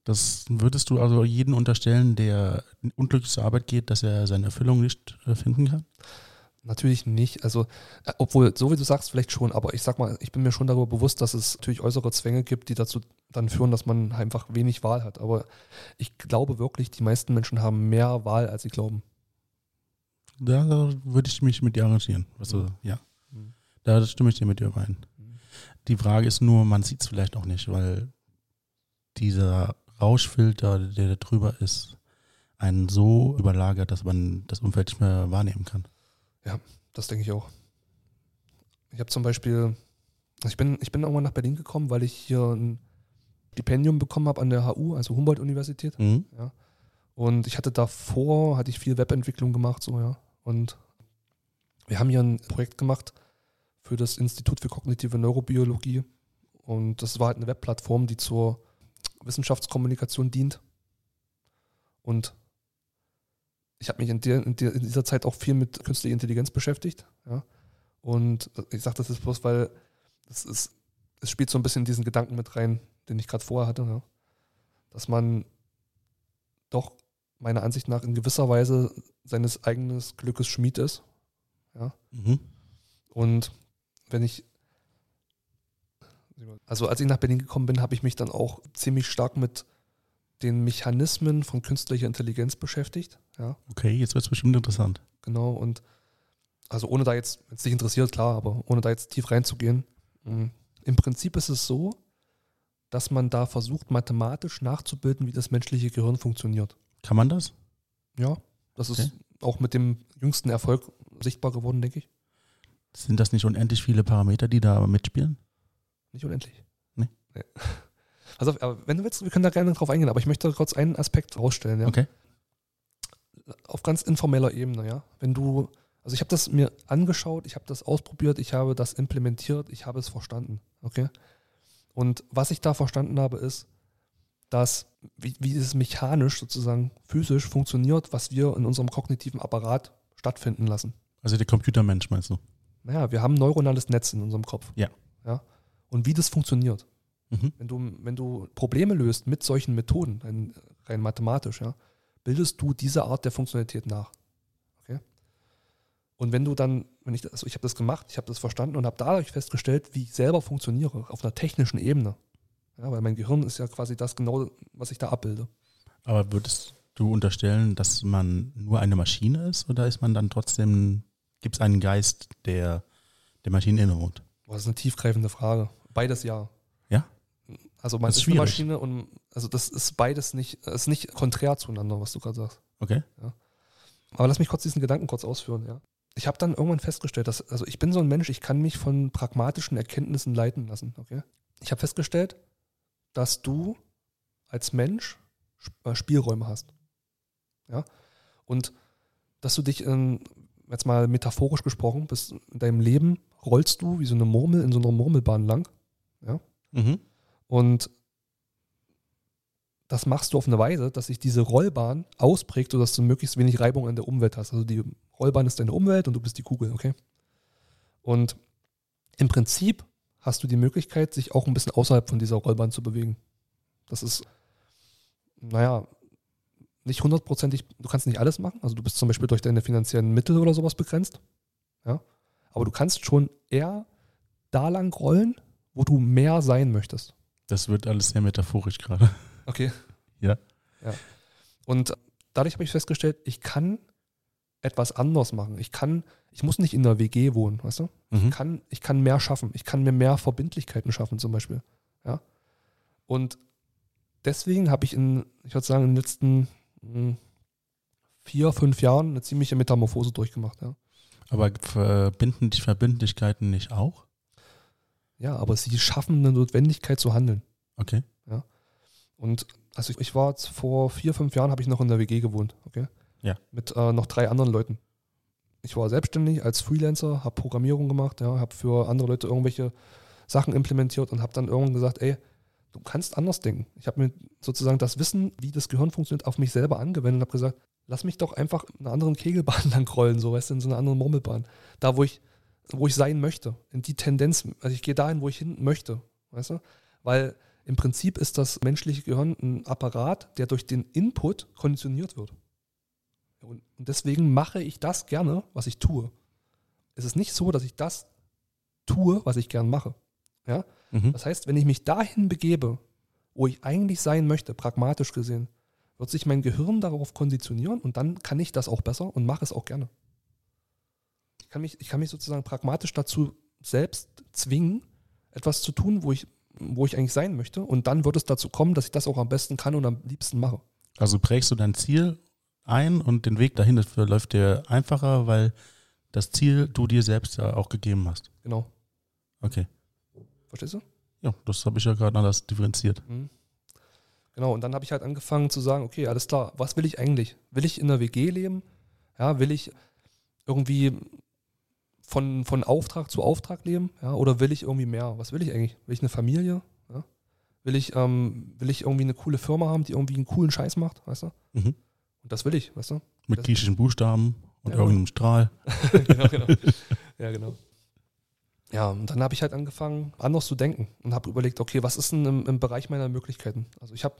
Speaker 1: Das würdest du also jeden unterstellen, der unglücklich zur Arbeit geht, dass er seine Erfüllung nicht äh, finden kann?
Speaker 2: Natürlich nicht. Also, äh, obwohl, so wie du sagst, vielleicht schon, aber ich sag mal, ich bin mir schon darüber bewusst, dass es natürlich äußere Zwänge gibt, die dazu dann führen, dass man einfach wenig Wahl hat. Aber ich glaube wirklich, die meisten Menschen haben mehr Wahl, als sie glauben.
Speaker 1: Da würde ich mich mit dir arrangieren. Also, ja.
Speaker 2: Mhm.
Speaker 1: Da stimme ich dir mit dir überein.
Speaker 2: Mhm.
Speaker 1: Die Frage ist nur, man sieht es vielleicht auch nicht, weil dieser Rauschfilter, der da drüber ist, einen so überlagert, dass man das Umfeld nicht mehr wahrnehmen kann.
Speaker 2: Das denke ich auch. Ich habe zum Beispiel, also ich bin, ich bin irgendwann nach Berlin gekommen, weil ich hier ein Stipendium bekommen habe an der HU, also Humboldt-Universität.
Speaker 1: Mhm.
Speaker 2: Und ich hatte davor, hatte ich viel Webentwicklung gemacht, so, ja. Und wir haben hier ein Projekt gemacht für das Institut für kognitive Neurobiologie. Und das war halt eine Webplattform, die zur Wissenschaftskommunikation dient. Und ich habe mich in, der, in, der, in dieser Zeit auch viel mit künstlicher Intelligenz beschäftigt. Ja. Und ich sage das jetzt bloß, weil es, ist, es spielt so ein bisschen diesen Gedanken mit rein, den ich gerade vorher hatte. Ja. Dass man doch meiner Ansicht nach in gewisser Weise seines eigenen Glückes Schmied ist. Ja.
Speaker 1: Mhm.
Speaker 2: Und wenn ich, also als ich nach Berlin gekommen bin, habe ich mich dann auch ziemlich stark mit den Mechanismen von künstlicher Intelligenz beschäftigt. Ja,
Speaker 1: Okay, jetzt wird es bestimmt interessant.
Speaker 2: genau. Und also ohne da jetzt, wenn es dich interessiert, klar, aber ohne da jetzt tief reinzugehen. mh, Im Prinzip ist es so, dass man da versucht, mathematisch nachzubilden, wie das menschliche Gehirn funktioniert.
Speaker 1: Kann man das?
Speaker 2: Ja, das ist
Speaker 1: Okay.
Speaker 2: auch mit dem jüngsten Erfolg sichtbar geworden, denke ich.
Speaker 1: Sind das nicht unendlich viele Parameter, die da mitspielen?
Speaker 2: Nicht unendlich.
Speaker 1: Nee.
Speaker 2: Also, aber wenn du willst, wir können da gerne drauf eingehen, aber ich möchte kurz einen Aspekt rausstellen, ja.
Speaker 1: Okay.
Speaker 2: Auf ganz informeller Ebene, ja. Wenn du, also ich habe das mir angeschaut, ich habe das ausprobiert, ich habe das implementiert, ich habe es verstanden, okay? Und was ich da verstanden habe, ist, dass wie, wie es mechanisch sozusagen physisch funktioniert, was wir in unserem kognitiven Apparat stattfinden lassen.
Speaker 1: Also der Computermensch meinst du?
Speaker 2: Naja, wir haben ein neuronales Netz in unserem Kopf.
Speaker 1: Ja.
Speaker 2: ja? Und wie das funktioniert.
Speaker 1: Mhm.
Speaker 2: Wenn du, wenn du Probleme löst mit solchen Methoden, rein, rein mathematisch, ja, bildest du diese Art der Funktionalität nach. Okay? Und wenn du dann, wenn ich, also ich habe das gemacht, ich habe das verstanden und habe dadurch festgestellt, wie ich selber funktioniere, auf einer technischen Ebene. Ja, weil mein Gehirn ist ja quasi das genau, was ich da abbilde.
Speaker 1: Aber würdest du unterstellen, dass man nur eine Maschine ist oder ist man dann trotzdem, gibt es einen Geist, der der Maschine innewohnt?
Speaker 2: Das ist eine tiefgreifende Frage. Beides ja.
Speaker 1: Ja?
Speaker 2: Also man ist,
Speaker 1: ist
Speaker 2: eine. Maschine und also das ist beides nicht, ist nicht konträr zueinander, was du gerade sagst.
Speaker 1: Okay.
Speaker 2: Aber lass mich kurz diesen Gedanken kurz ausführen, ja. Ich habe dann irgendwann festgestellt, dass, also ich bin so ein Mensch, ich kann mich von pragmatischen Erkenntnissen leiten lassen, okay? Ich habe festgestellt, dass du als Mensch äh, Spielräume hast. Ja? Und dass du dich, in, jetzt mal metaphorisch gesprochen, bist in deinem Leben rollst du wie so eine Murmel in so einer Murmelbahn lang.
Speaker 1: Mhm.
Speaker 2: Und das machst du auf eine Weise, dass sich diese Rollbahn ausprägt, sodass du möglichst wenig Reibung an der Umwelt hast. Also die Rollbahn ist deine Umwelt und du bist die Kugel, okay? Und im Prinzip hast du die Möglichkeit, sich auch ein bisschen außerhalb von dieser Rollbahn zu bewegen. Das ist, naja, nicht hundertprozentig, du kannst nicht alles machen. Also du bist zum Beispiel durch deine finanziellen Mittel oder sowas begrenzt. Ja? Aber du kannst schon eher da lang rollen, wo du mehr sein möchtest.
Speaker 1: Das wird alles sehr metaphorisch gerade.
Speaker 2: Okay.
Speaker 1: Ja.
Speaker 2: Ja. Und dadurch habe ich festgestellt, ich kann etwas anders machen. Ich kann, ich muss nicht in der WG wohnen, weißt du?
Speaker 1: Mhm.
Speaker 2: Ich kann, ich kann mehr schaffen. Ich kann mir mehr Verbindlichkeiten schaffen, zum Beispiel. Ja. Und deswegen habe ich in, ich würde sagen, in den letzten mh, vier, fünf Jahren eine ziemliche Metamorphose durchgemacht, ja.
Speaker 1: Aber verbinden die Verbindlichkeiten nicht auch?
Speaker 2: Ja, aber sie schaffen eine Notwendigkeit zu handeln.
Speaker 1: Okay.
Speaker 2: Und also ich, ich war jetzt vor vier, fünf Jahren, habe ich noch in der WG gewohnt, okay?
Speaker 1: Ja.
Speaker 2: Mit äh, noch drei anderen Leuten. Ich war selbstständig als Freelancer, habe Programmierung gemacht, ja, habe für andere Leute irgendwelche Sachen implementiert und habe dann irgendwann gesagt, ey, du kannst anders denken. Ich habe mir sozusagen das Wissen, wie das Gehirn funktioniert, auf mich selber angewendet und habe gesagt, lass mich doch einfach in einer anderen Kegelbahn lang rollen, so weißt du, in so einer anderen Murmelbahn. Da, wo ich, wo ich sein möchte. In die Tendenz, also ich gehe dahin, wo ich hin möchte, weißt du? Weil im Prinzip ist das menschliche Gehirn ein Apparat, der durch den Input konditioniert wird. Und und deswegen mache ich das gerne, was ich tue. Es ist nicht so, dass ich das tue, was ich gern mache. Ja?
Speaker 1: Mhm.
Speaker 2: Das heißt, wenn ich mich dahin begebe, wo ich eigentlich sein möchte, pragmatisch gesehen, wird sich mein Gehirn darauf konditionieren und dann kann ich das auch besser und mache es auch gerne. Ich kann mich, ich kann mich sozusagen pragmatisch dazu selbst zwingen, etwas zu tun, wo ich, wo ich eigentlich sein möchte. Und dann wird es dazu kommen, dass ich das auch am besten kann und am liebsten mache.
Speaker 1: Also prägst du dein Ziel ein und den Weg dahin das verläuft dir einfacher, weil das Ziel du dir selbst ja auch gegeben hast.
Speaker 2: Genau.
Speaker 1: Okay.
Speaker 2: Verstehst du?
Speaker 1: Ja, das habe ich ja gerade alles differenziert.
Speaker 2: Mhm. Genau, und dann habe ich halt angefangen zu sagen, okay, alles klar, was will ich eigentlich? Will ich in einer WG leben? Ja, will ich irgendwie von, von Auftrag zu Auftrag leben? Ja, oder will ich irgendwie mehr? Was will ich eigentlich? Will ich eine Familie? Ja? Will, ich, ähm, will ich irgendwie eine coole Firma haben, die irgendwie einen coolen Scheiß macht, weißt du?
Speaker 1: Mhm.
Speaker 2: Und das will ich, weißt du?
Speaker 1: Mit griechischen Buchstaben und
Speaker 2: Ja.
Speaker 1: irgendeinem Strahl.
Speaker 2: genau, genau. Ja, genau. Ja, und dann habe ich halt angefangen, anders zu denken und habe überlegt, okay, was ist denn im, im Bereich meiner Möglichkeiten? Also ich habe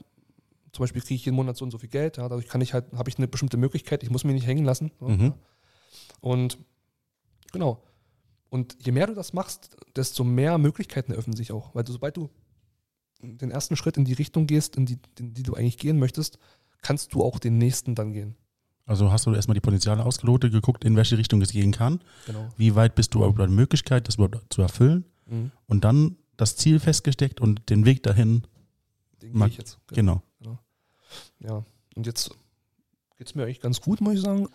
Speaker 2: zum Beispiel kriege ich jeden Monat so und so viel Geld, ja, dadurch kann ich halt, habe ich eine bestimmte Möglichkeit, ich muss mich nicht hängen lassen.
Speaker 1: Mhm.
Speaker 2: Und genau. Und je mehr du das machst, desto mehr Möglichkeiten eröffnen sich auch. Weil du, sobald du den ersten Schritt in die Richtung gehst, in die, in die du eigentlich gehen möchtest, kannst du auch den nächsten dann gehen.
Speaker 1: Also hast du erstmal die Potenziale ausgelotet, geguckt, in welche Richtung es gehen kann.
Speaker 2: Genau.
Speaker 1: Wie weit bist du über die Möglichkeit, das überhaupt zu erfüllen?
Speaker 2: Mhm.
Speaker 1: Und dann das Ziel festgesteckt und den Weg dahin.
Speaker 2: Den
Speaker 1: Mag-
Speaker 2: gehe ich jetzt.
Speaker 1: Genau.
Speaker 2: Ja, und jetzt geht es mir eigentlich ganz gut, muss ich sagen.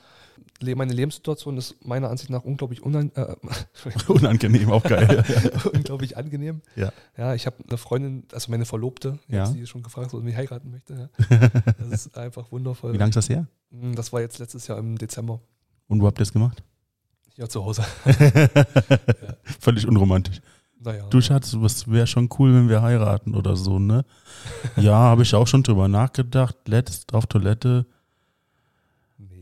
Speaker 2: Meine Lebenssituation ist meiner Ansicht nach unglaublich unan äh,
Speaker 1: Unangenehm, auch geil.
Speaker 2: unglaublich angenehm.
Speaker 1: Ja.
Speaker 2: Ja, ich habe eine Freundin, also meine Verlobte, ich
Speaker 1: Ja.
Speaker 2: sie schon gefragt, ob sie mich heiraten möchte. Ja. Das ist einfach wundervoll.
Speaker 1: Wie lange ist das her?
Speaker 2: Mm, Das war jetzt letztes Jahr im Dezember
Speaker 1: Und wo habt ihr das gemacht?
Speaker 2: hier zu Hause.
Speaker 1: Völlig unromantisch.
Speaker 2: Naja.
Speaker 1: Du Schatz, was wäre schon cool, wenn wir heiraten oder so, ne? Ja, habe ich auch schon drüber nachgedacht. Letzt auf Toilette.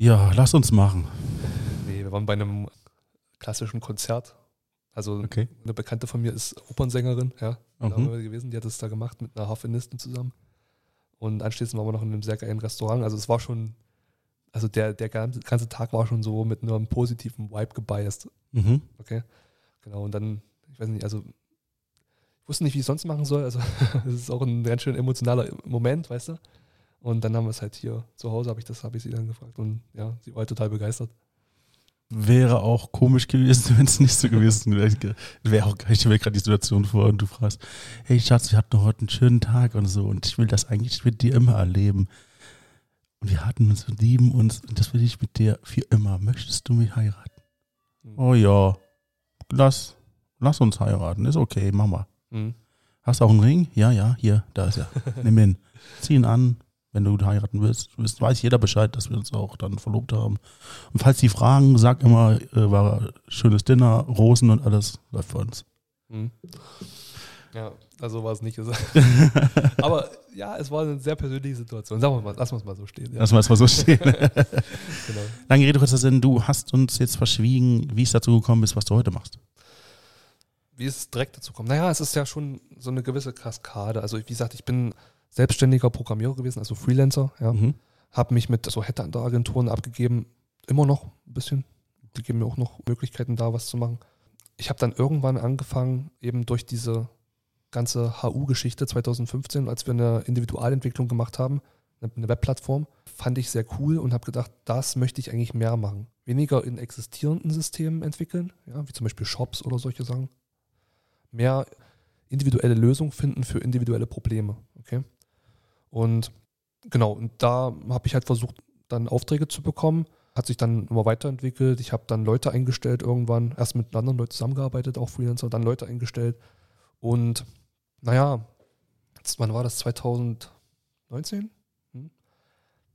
Speaker 1: Ja, lass uns machen.
Speaker 2: nee, wir waren bei einem klassischen Konzert. Also
Speaker 1: Okay.
Speaker 2: eine Bekannte von mir ist Opernsängerin, ja. Da
Speaker 1: Mhm.
Speaker 2: haben wir gewesen, die hat das da gemacht mit einer Harfenistin zusammen. Und anschließend waren wir noch in einem sehr geilen Restaurant. Also es war schon, also der, der ganze ganze Tag war schon so mit einem positiven Vibe gebiased.
Speaker 1: Mhm.
Speaker 2: Okay. Genau, und dann, ich weiß nicht, also ich wusste nicht, wie ich es sonst machen soll. Also es ist auch ein ganz schön emotionaler Moment, weißt du? Und dann haben wir es halt hier zu Hause, habe ich das, habe ich sie dann gefragt. Und ja, sie war halt total begeistert.
Speaker 1: Wäre auch komisch gewesen, wenn es nicht so gewesen wäre. Wäre auch ich stelle mir gerade die Situation vor und du fragst, hey Schatz, wir hatten heute einen schönen Tag und so und ich will das eigentlich mit dir immer erleben. Und wir hatten uns und lieben uns und das will ich mit dir für immer. Möchtest du mich heiraten?
Speaker 2: Mhm.
Speaker 1: Oh ja, lass, lass uns heiraten. Ist okay, mach mal.
Speaker 2: Mhm.
Speaker 1: Hast du auch einen Ring? Ja, ja, hier, da ist er. Nimm ihn. Zieh ihn an, wenn du heiraten willst. Weiß jeder Bescheid, dass wir uns auch dann verlobt haben. Und falls die fragen, sag immer, äh, war schönes Dinner, Rosen und alles läuft für uns.
Speaker 2: Mhm. Ja, also war es nicht gesagt. Aber ja, es war eine sehr persönliche Situation. Sagen wir mal, lassen wir es mal so stehen. Ja.
Speaker 1: Lass mal es mal so stehen.
Speaker 2: Genau.
Speaker 1: Lange Rede, kurzer Sinn, du hast uns jetzt verschwiegen, wie es dazu gekommen ist, was du heute machst.
Speaker 2: Wie es direkt dazu kommen? Naja, es ist ja schon so eine gewisse Kaskade. Also wie gesagt, ich bin selbstständiger Programmierer gewesen, also Freelancer. Ja.
Speaker 1: Mhm.
Speaker 2: Habe mich mit so Headhunter-Agenturen abgegeben. Immer noch ein bisschen. Die geben mir auch noch Möglichkeiten da, was zu machen. Ich habe dann irgendwann angefangen, eben durch diese ganze HU-Geschichte 2015, als wir eine Individualentwicklung gemacht haben, eine- Webplattform, fand ich sehr cool und habe gedacht, das möchte ich eigentlich mehr machen. Weniger in existierenden Systemen entwickeln, ja, wie zum Beispiel Shops oder solche Sachen. Mehr individuelle Lösungen finden für individuelle Probleme. Okay? Und genau, und da habe ich halt versucht, dann Aufträge zu bekommen. Hat sich dann immer weiterentwickelt. Ich habe dann Leute eingestellt irgendwann, erst mit anderen Leuten zusammengearbeitet, auch Freelancer, dann Leute eingestellt. Und naja, jetzt, wann war das? 2019? Hm?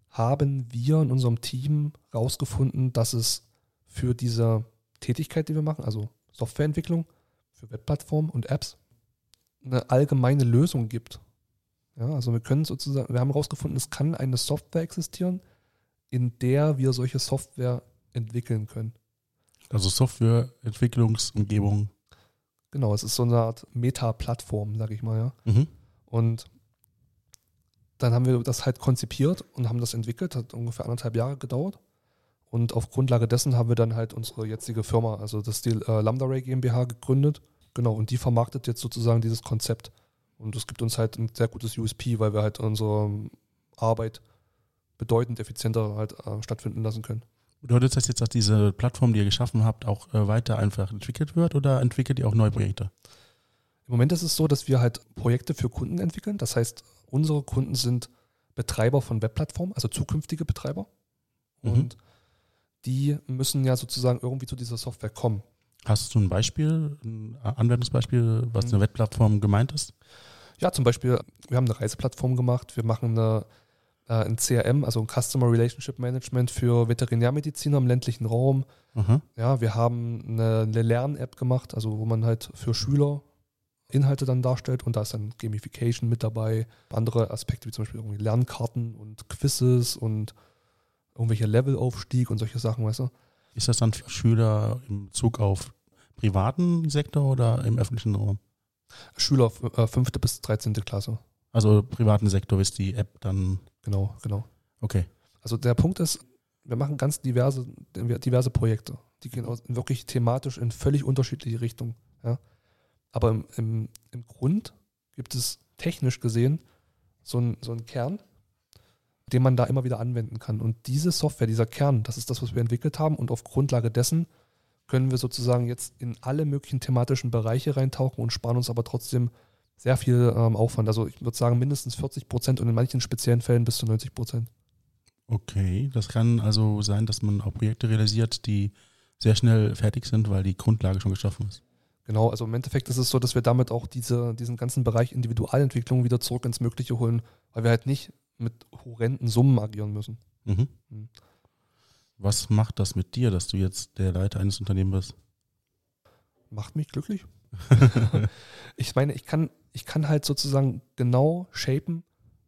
Speaker 2: Haben wir in unserem Team rausgefunden, dass es für diese Tätigkeit, die wir machen, also Softwareentwicklung für Webplattformen und Apps, eine allgemeine Lösung gibt. Ja, also wir können sozusagen, wir haben herausgefunden, es kann eine Software existieren, in der wir solche Software entwickeln können.
Speaker 1: Also Softwareentwicklungsumgebung.
Speaker 2: Genau, es ist so eine Art Meta-Plattform, sag ich mal, ja.
Speaker 1: Mhm.
Speaker 2: Und dann haben wir das halt konzipiert und haben das entwickelt, hat ungefähr anderthalb Jahre gedauert. Und auf Grundlage dessen haben wir dann halt unsere jetzige Firma, also das die äh, Lambda Ray GmbH gegründet. Genau, und die vermarktet jetzt sozusagen dieses Konzept. Und das gibt uns halt ein sehr gutes USP, weil wir halt unsere Arbeit bedeutend effizienter halt äh, stattfinden lassen können.
Speaker 1: Bedeutet das jetzt, dass diese Plattform, die ihr geschaffen habt, auch äh, weiter einfach entwickelt wird oder entwickelt ihr auch neue Projekte?
Speaker 2: Im Moment ist es so, dass wir halt Projekte für Kunden entwickeln. Das heißt, unsere Kunden sind Betreiber von Webplattformen, also zukünftige Betreiber.
Speaker 1: Mhm.
Speaker 2: Und die müssen ja sozusagen irgendwie zu dieser Software kommen.
Speaker 1: Hast du ein Beispiel, ein Anwendungsbeispiel, was
Speaker 2: Mhm.
Speaker 1: eine Webplattform gemeint ist?
Speaker 2: Ja, zum Beispiel, wir haben eine Reiseplattform gemacht, wir machen eine, äh, ein CRM, also ein Customer Relationship Management für Veterinärmediziner im ländlichen Raum.
Speaker 1: Aha.
Speaker 2: Ja, wir haben eine, eine Lern-App gemacht, also wo man halt für Schüler Inhalte dann darstellt und da ist dann Gamification mit dabei, andere Aspekte wie zum Beispiel irgendwie Lernkarten und Quizzes und irgendwelche Levelaufstieg und solche Sachen, weißt du?
Speaker 1: Ist das dann für Schüler im Bezug auf privaten Sektor oder im öffentlichen Raum?
Speaker 2: Schüler äh, fünfte bis 13. Klasse.
Speaker 1: Also privaten Sektor ist die App dann,
Speaker 2: Genau, genau.
Speaker 1: okay.
Speaker 2: Also der Punkt ist, wir machen ganz diverse, diverse Projekte. Die gehen aus, wirklich thematisch in völlig unterschiedliche Richtungen. Ja? Aber im, im, im Grund gibt es technisch gesehen so einen so einen Kern, den man da immer wieder anwenden kann. Und diese Software, dieser Kern, das ist das, was wir entwickelt haben. Und auf Grundlage dessen können wir sozusagen jetzt in alle möglichen thematischen Bereiche reintauchen und sparen uns aber trotzdem sehr viel ähm, Aufwand. Also ich würde sagen mindestens 40 Prozent und in manchen speziellen Fällen bis zu 90 Prozent.
Speaker 1: Okay, das kann also sein, dass man auch Projekte realisiert, die sehr schnell fertig sind, weil die Grundlage schon geschaffen ist.
Speaker 2: Genau, also im Endeffekt ist es so, dass wir damit auch diese, diesen ganzen Bereich Individualentwicklung wieder zurück ins Mögliche holen, weil wir halt nicht mit horrenden Summen agieren müssen.
Speaker 1: Mhm.
Speaker 2: Mhm.
Speaker 1: Was macht das mit dir, dass du jetzt der Leiter eines Unternehmens bist?
Speaker 2: Macht mich glücklich. ich meine, ich kann, ich kann halt sozusagen genau shapen,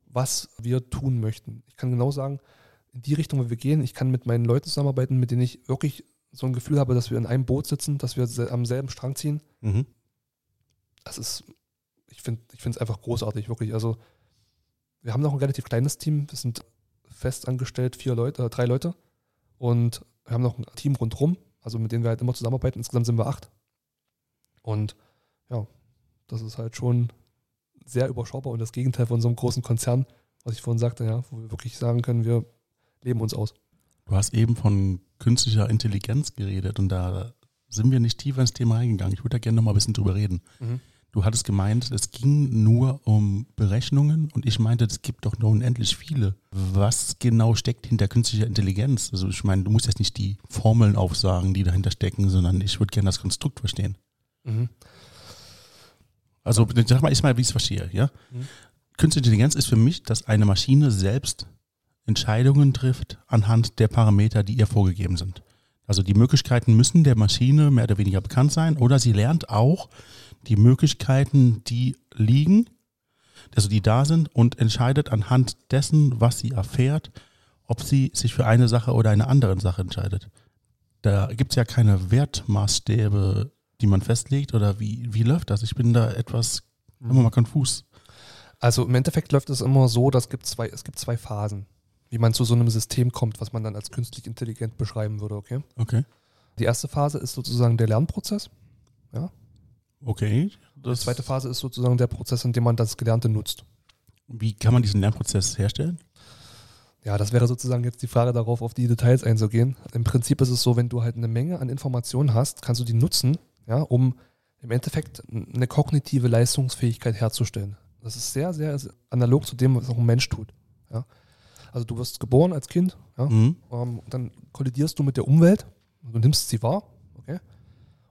Speaker 2: was wir tun möchten. Ich kann genau sagen, in die Richtung, wo wir gehen. Ich kann mit meinen Leuten zusammenarbeiten, mit denen ich wirklich so ein Gefühl habe, dass wir in einem Boot sitzen, dass wir am selben Strang ziehen.
Speaker 1: Mhm.
Speaker 2: Das ist, ich finde ich es einfach großartig, wirklich. Also, wir haben noch ein relativ kleines Team. Wir sind fest angestellt, vier Leute, äh, drei Leute. Und wir haben noch ein Team rundherum, also mit denen wir halt immer zusammenarbeiten. Insgesamt sind wir acht. Und ja, das ist halt schon sehr überschaubar und das Gegenteil von so einem großen Konzern, was ich vorhin sagte, ja, wo wir wirklich sagen können, wir leben uns aus.
Speaker 1: Du hast eben von künstlicher Intelligenz geredet und da sind wir nicht tiefer ins Thema reingegangen. Ich würde da gerne noch mal ein bisschen drüber reden. Du hattest gemeint, es ging nur um Berechnungen und ich meinte, es gibt doch noch unendlich viele. Was genau steckt hinter künstlicher Intelligenz? Also ich meine, du musst jetzt nicht die Formeln aufsagen, die dahinter stecken, sondern ich würde gerne das Konstrukt verstehen.
Speaker 2: Mhm.
Speaker 1: Also sag mal, ich mal, wie ich es verstehe, ja?
Speaker 2: Mhm.
Speaker 1: Künstliche Intelligenz ist für mich, dass eine Maschine selbst Entscheidungen trifft anhand der Parameter, die ihr vorgegeben sind. Also die Möglichkeiten müssen der Maschine mehr oder weniger bekannt sein oder sie lernt auch die Möglichkeiten, die liegen, also die da sind und entscheidet anhand dessen, was sie erfährt, ob sie sich für eine Sache oder eine andere Sache entscheidet. Da gibt es ja keine Wertmaßstäbe, die man festlegt oder wie, wie läuft das? Ich bin da etwas immer mal konfus.
Speaker 2: Also im Endeffekt läuft es immer so, dass gibt zwei, es gibt zwei Phasen, wie man zu so einem System kommt, was man dann als künstlich intelligent beschreiben würde, okay?
Speaker 1: Okay.
Speaker 2: Die erste Phase ist sozusagen der Lernprozess.
Speaker 1: Okay.
Speaker 2: Die zweite Phase ist sozusagen der Prozess, in dem man das Gelernte nutzt.
Speaker 1: wie kann man diesen Lernprozess herstellen?
Speaker 2: Ja, das wäre sozusagen jetzt die Frage darauf, auf die Details einzugehen. Im Prinzip ist es so, wenn du halt eine Menge an Informationen hast, kannst du die nutzen, ja, um im Endeffekt eine kognitive Leistungsfähigkeit herzustellen. Das ist sehr, sehr analog zu dem, was auch ein Mensch tut. Ja. Also du wirst geboren als Kind, ja,
Speaker 1: Mhm.
Speaker 2: ähm, dann kollidierst du mit der Umwelt, du nimmst sie wahr?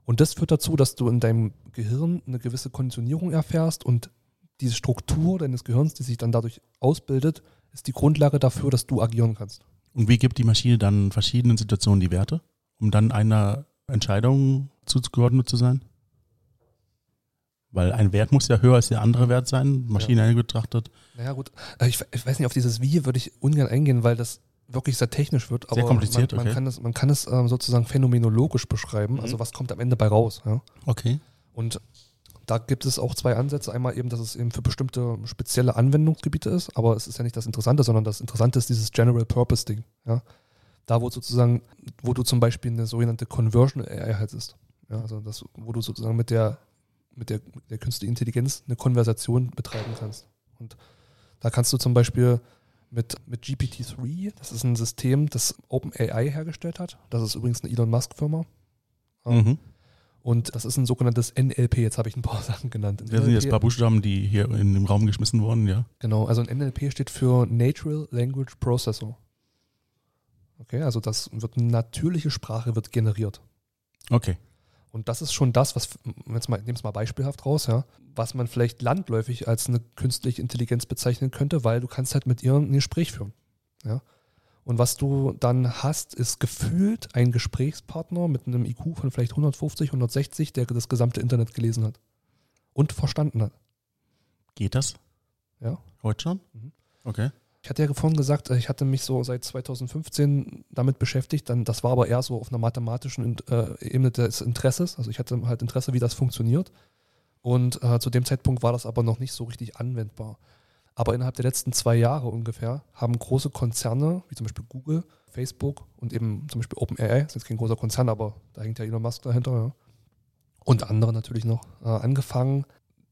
Speaker 2: Und das führt dazu, dass du in deinem Gehirn eine gewisse Konditionierung erfährst und diese Struktur deines Gehirns, die sich dann dadurch ausbildet, ist die Grundlage dafür, dass du agieren kannst.
Speaker 1: Und wie gibt die Maschine dann in verschiedenen Situationen die Werte, um dann einer Entscheidung zugeordnet zu sein? Weil ein Wert muss ja höher als der andere Wert sein, Maschine betrachtet.
Speaker 2: Naja, gut. Äh, Ich, ich weiß nicht, auf dieses Wie würde ich ungern eingehen, weil das wirklich sehr technisch wird.
Speaker 1: Sehr kompliziert,
Speaker 2: man, man
Speaker 1: okay.
Speaker 2: kann es, man kann es ähm, sozusagen phänomenologisch beschreiben.
Speaker 1: Mhm.
Speaker 2: Also was kommt am Ende bei raus. Ja?
Speaker 1: Okay.
Speaker 2: Und da gibt es auch zwei Ansätze. Einmal eben, dass es eben für bestimmte spezielle Anwendungsgebiete ist, aber es ist ja nicht das Interessante, sondern das Interessante ist dieses General Purpose Ding. Ja? Da, wo sozusagen, wo du zum Beispiel eine sogenannte Conversion AI hättest. Ja, also das, wo du sozusagen mit der, mit der, mit der künstlichen Intelligenz eine Konversation betreiben kannst. Und da kannst du zum Beispiel mit, mit GPT-3, das ist ein System, das OpenAI hergestellt hat. Das ist übrigens eine Elon Musk-Firma.
Speaker 1: Mhm.
Speaker 2: und das ist ein sogenanntes NLP, jetzt habe ich ein paar Sachen genannt.
Speaker 1: Das sind jetzt ein paar Buchstaben, die hier in den Raum geschmissen wurden, ja.
Speaker 2: Genau, also ein NLP steht für Natural Language Processor. Okay, also das wird eine natürliche Sprache wird generiert.
Speaker 1: Okay.
Speaker 2: Und das ist schon das, was, jetzt mal, nehmen es mal beispielhaft raus, ja, was man vielleicht landläufig als eine künstliche Intelligenz bezeichnen könnte, weil du kannst halt mit ihr ein Gespräch führen. Ja. Und was du dann hast, ist gefühlt ein Gesprächspartner mit einem IQ von vielleicht 150, 160, der das gesamte Internet gelesen hat und verstanden hat.
Speaker 1: Geht das?
Speaker 2: Ja.
Speaker 1: Heute schon?
Speaker 2: Mhm.
Speaker 1: Okay.
Speaker 2: Ich hatte ja vorhin gesagt, ich hatte mich so seit 2015 damit beschäftigt, dann, das war aber eher so auf einer mathematischen äh, Ebene des Interesses. Also ich hatte halt Interesse, wie das funktioniert. Und äh, zu dem Zeitpunkt war das aber noch nicht so richtig anwendbar. Aber innerhalb der letzten zwei Jahre ungefähr haben große Konzerne, wie zum Beispiel Google, Facebook und eben zum Beispiel OpenAI, das ist jetzt kein großer Konzern, aber da hängt ja Elon Musk dahinter, ja. und andere natürlich noch, äh, angefangen,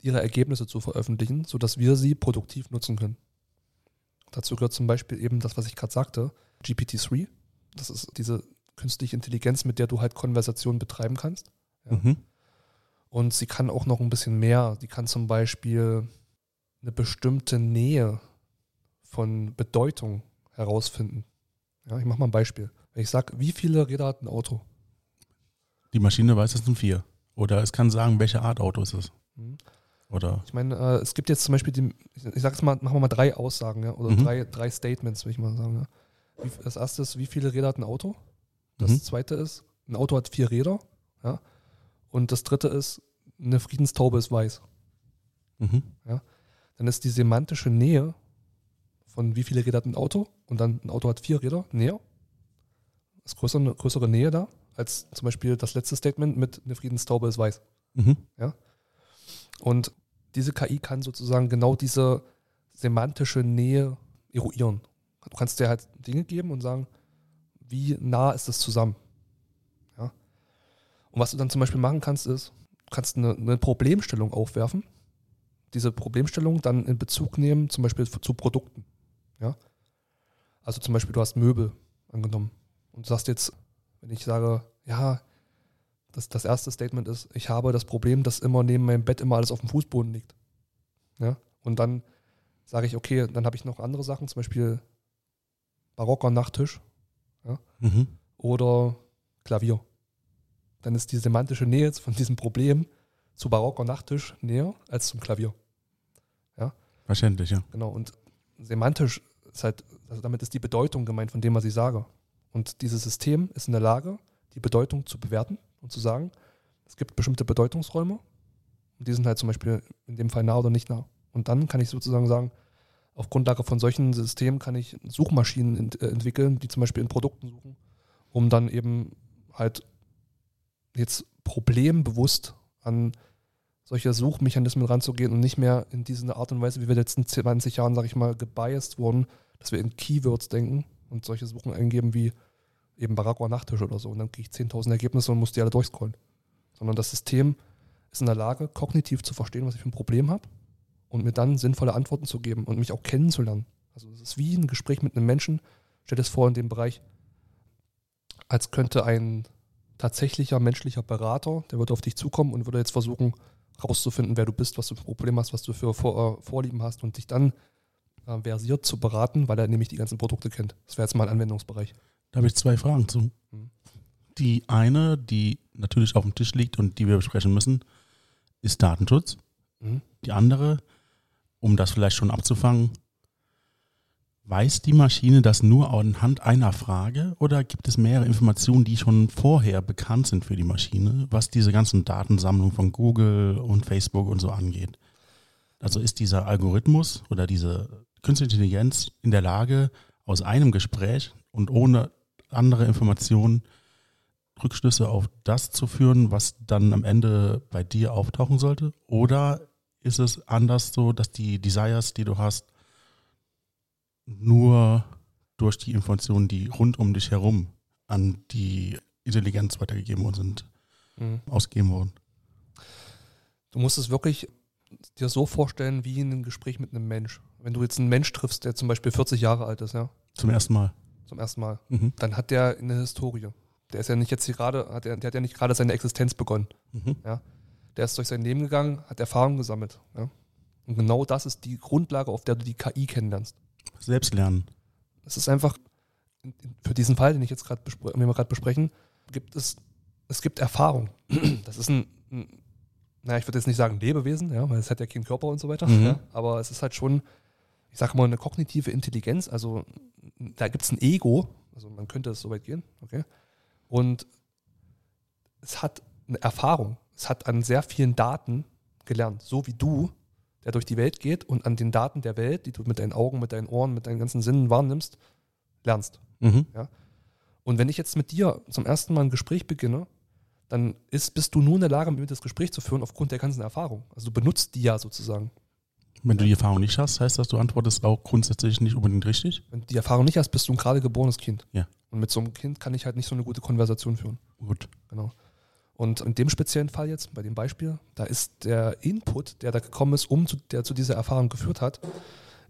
Speaker 2: ihre Ergebnisse zu veröffentlichen, sodass wir sie produktiv nutzen können. Dazu gehört zum Beispiel eben das, was ich gerade sagte, GPT-3. Das ist diese künstliche Intelligenz, mit der du halt Konversationen betreiben kannst. Ja.
Speaker 1: Mhm.
Speaker 2: Und sie kann auch noch ein bisschen mehr. Die kann zum Beispiel eine bestimmte Nähe von Bedeutung herausfinden. Ja, ich mache mal ein Beispiel. Wenn ich sage, wie viele Räder hat ein Auto?
Speaker 1: Die Maschine weiß, es sind vier. Oder es kann sagen, welche Art Auto es ist.
Speaker 2: Hm.
Speaker 1: Oder
Speaker 2: Ich meine, äh, es gibt jetzt zum Beispiel, die, ich, sage es mal, machen wir mal drei Aussagen, ja, oder
Speaker 1: Mhm.
Speaker 2: drei, drei Statements, will ich mal sagen. Ja. Das erste ist, wie viele Räder hat ein Auto? Das
Speaker 1: Mhm.
Speaker 2: zweite ist, ein Auto hat vier Räder. Ja. Und das dritte ist, eine Friedenstaube ist weiß.
Speaker 1: Mhm.
Speaker 2: Dann ist die semantische Nähe von wie viele Räder hat ein Auto und dann ein Auto hat vier Räder näher. Ist größere, eine größere Nähe da als zum Beispiel das letzte Statement mit eine Friedenstaube ist weiß.
Speaker 1: Mhm.
Speaker 2: Und diese KI kann sozusagen genau diese semantische Nähe eruieren. Du kannst dir halt Dinge geben und sagen, wie nah ist es zusammen. Ja? Und was du dann zum Beispiel machen kannst, ist, du kannst eine, eine Problemstellung aufwerfen, diese Problemstellung dann in Bezug nehmen, zum Beispiel zu Produkten. Ja? Also zum Beispiel, du hast Möbel angenommen und du sagst jetzt, wenn ich sage, ja, das, das erste Statement ist, ich habe das Problem, dass immer neben meinem Bett immer alles auf dem Fußboden liegt. Ja? Und dann sage ich, okay, dann habe ich noch andere Sachen, zum Beispiel barocker Nachttisch
Speaker 1: Mhm.
Speaker 2: oder Klavier. Dann ist die semantische Nähe von diesem Problem zu barocker Nachttisch näher als zum Klavier.
Speaker 1: Verständlich, ja.
Speaker 2: Genau. Und semantisch ist halt, also damit ist die Bedeutung gemeint von dem, was ich sage. Und dieses System ist in der Lage, die Bedeutung zu bewerten und zu sagen, es gibt bestimmte Bedeutungsräume und die sind halt zum Beispiel in dem Fall nah oder nicht nah. Und dann kann ich sozusagen sagen, auf Grundlage von solchen Systemen kann ich Suchmaschinen ent äh, entwickeln, die zum Beispiel in Produkten suchen, um dann eben halt jetzt problembewusst an solche Suchmechanismen ranzugehen und nicht mehr in diese Art und Weise, wie wir in den letzten 20 Jahren, sag ich mal, gebiased wurden, dass wir in Keywords denken und solche Suchen eingeben wie eben Barackor Nachttisch oder so. Und dann kriege ich 10.000 Ergebnisse und muss die alle durchscrollen. Sondern das System ist in der Lage, kognitiv zu verstehen, was ich für ein Problem habe und mir dann sinnvolle Antworten zu geben und mich auch kennenzulernen. Also es ist wie ein Gespräch mit einem Menschen. Stell dir das vor in dem Bereich, als könnte ein tatsächlicher menschlicher Berater, der würde auf dich zukommen und würde jetzt versuchen, rauszufinden, wer du bist, was du für ein Problem hast, was du für Vor äh, Vorlieben hast und dich dann äh, versiert zu beraten, weil er nämlich die ganzen Produkte kennt. Das wäre jetzt mal ein Anwendungsbereich.
Speaker 1: Da habe ich zwei Fragen zu. Die eine, die natürlich auf dem Tisch liegt und die wir besprechen müssen, ist Datenschutz.
Speaker 2: Mhm.
Speaker 1: Die andere, um das vielleicht schon abzufangen, weiß die Maschine das nur anhand einer Frage oder gibt es mehrere Informationen, die schon vorher bekannt sind für die Maschine, was diese ganzen Datensammlungen von Google und Facebook und so angeht? Also ist dieser Algorithmus oder diese künstliche Intelligenz in der Lage, aus einem Gespräch und ohne andere Informationen Rückschlüsse auf das zu führen, was dann am Ende bei dir auftauchen sollte? Oder ist es anders so, dass die Desires, die du hast, nur durch die Informationen, die rund um dich herum an die Intelligenz weitergegeben worden sind,
Speaker 2: Mhm.
Speaker 1: ausgegeben worden?
Speaker 2: Du musst es wirklich dir so vorstellen wie in einem Gespräch mit einem Mensch. Wenn du jetzt einen Mensch triffst, der zum Beispiel 40 Jahre alt ist, ja,
Speaker 1: Zum ersten Mal.
Speaker 2: Zum ersten Mal,
Speaker 1: Mhm.
Speaker 2: dann hat der eine Historie. Der ist ja nicht jetzt hier gerade, hat der, der hat ja nicht gerade seine Existenz begonnen.
Speaker 1: Mhm.
Speaker 2: Der ist durch sein Leben gegangen, hat Erfahrungen gesammelt. Ja? Und genau das ist die Grundlage, auf der du die KI kennenlernst.
Speaker 1: Selbstlernen.
Speaker 2: Es ist einfach, in- in- für diesen Fall, den ich jetzt gerade bespre wir gerade besprechen, gibt es, es gibt Erfahrung. Das ist ein, ein naja, ich würde jetzt nicht sagen Lebewesen, ja, weil es hat ja keinen Körper und so weiter,
Speaker 1: Mhm.
Speaker 2: ja, aber es ist halt schon, ich sage mal, eine kognitive Intelligenz, also da gibt es ein Ego, also man könnte es so weit gehen, okay, und es hat eine Erfahrung, es hat an sehr vielen Daten gelernt, so wie du, der durch die Welt geht und an den Daten der Welt, die du mit deinen Augen, mit deinen Ohren, mit deinen ganzen Sinnen wahrnimmst, lernst.
Speaker 1: Mhm.
Speaker 2: Und wenn ich jetzt mit dir zum ersten Mal ein Gespräch beginne, dann ist, bist du nur in der Lage, mit mir das Gespräch zu führen aufgrund der ganzen Erfahrung. Also du benutzt die ja sozusagen.
Speaker 1: Wenn du die Erfahrung nicht hast, heißt das, du antwortest auch grundsätzlich nicht unbedingt richtig?
Speaker 2: Wenn du die Erfahrung nicht hast, bist du ein gerade geborenes Kind.
Speaker 1: Ja.
Speaker 2: Und mit so einem Kind kann ich halt nicht so eine gute Konversation führen.
Speaker 1: Gut.
Speaker 2: Genau. Und in dem speziellen Fall jetzt, bei dem Beispiel, da ist der Input, der da gekommen ist, um zu, der zu dieser Erfahrung geführt hat,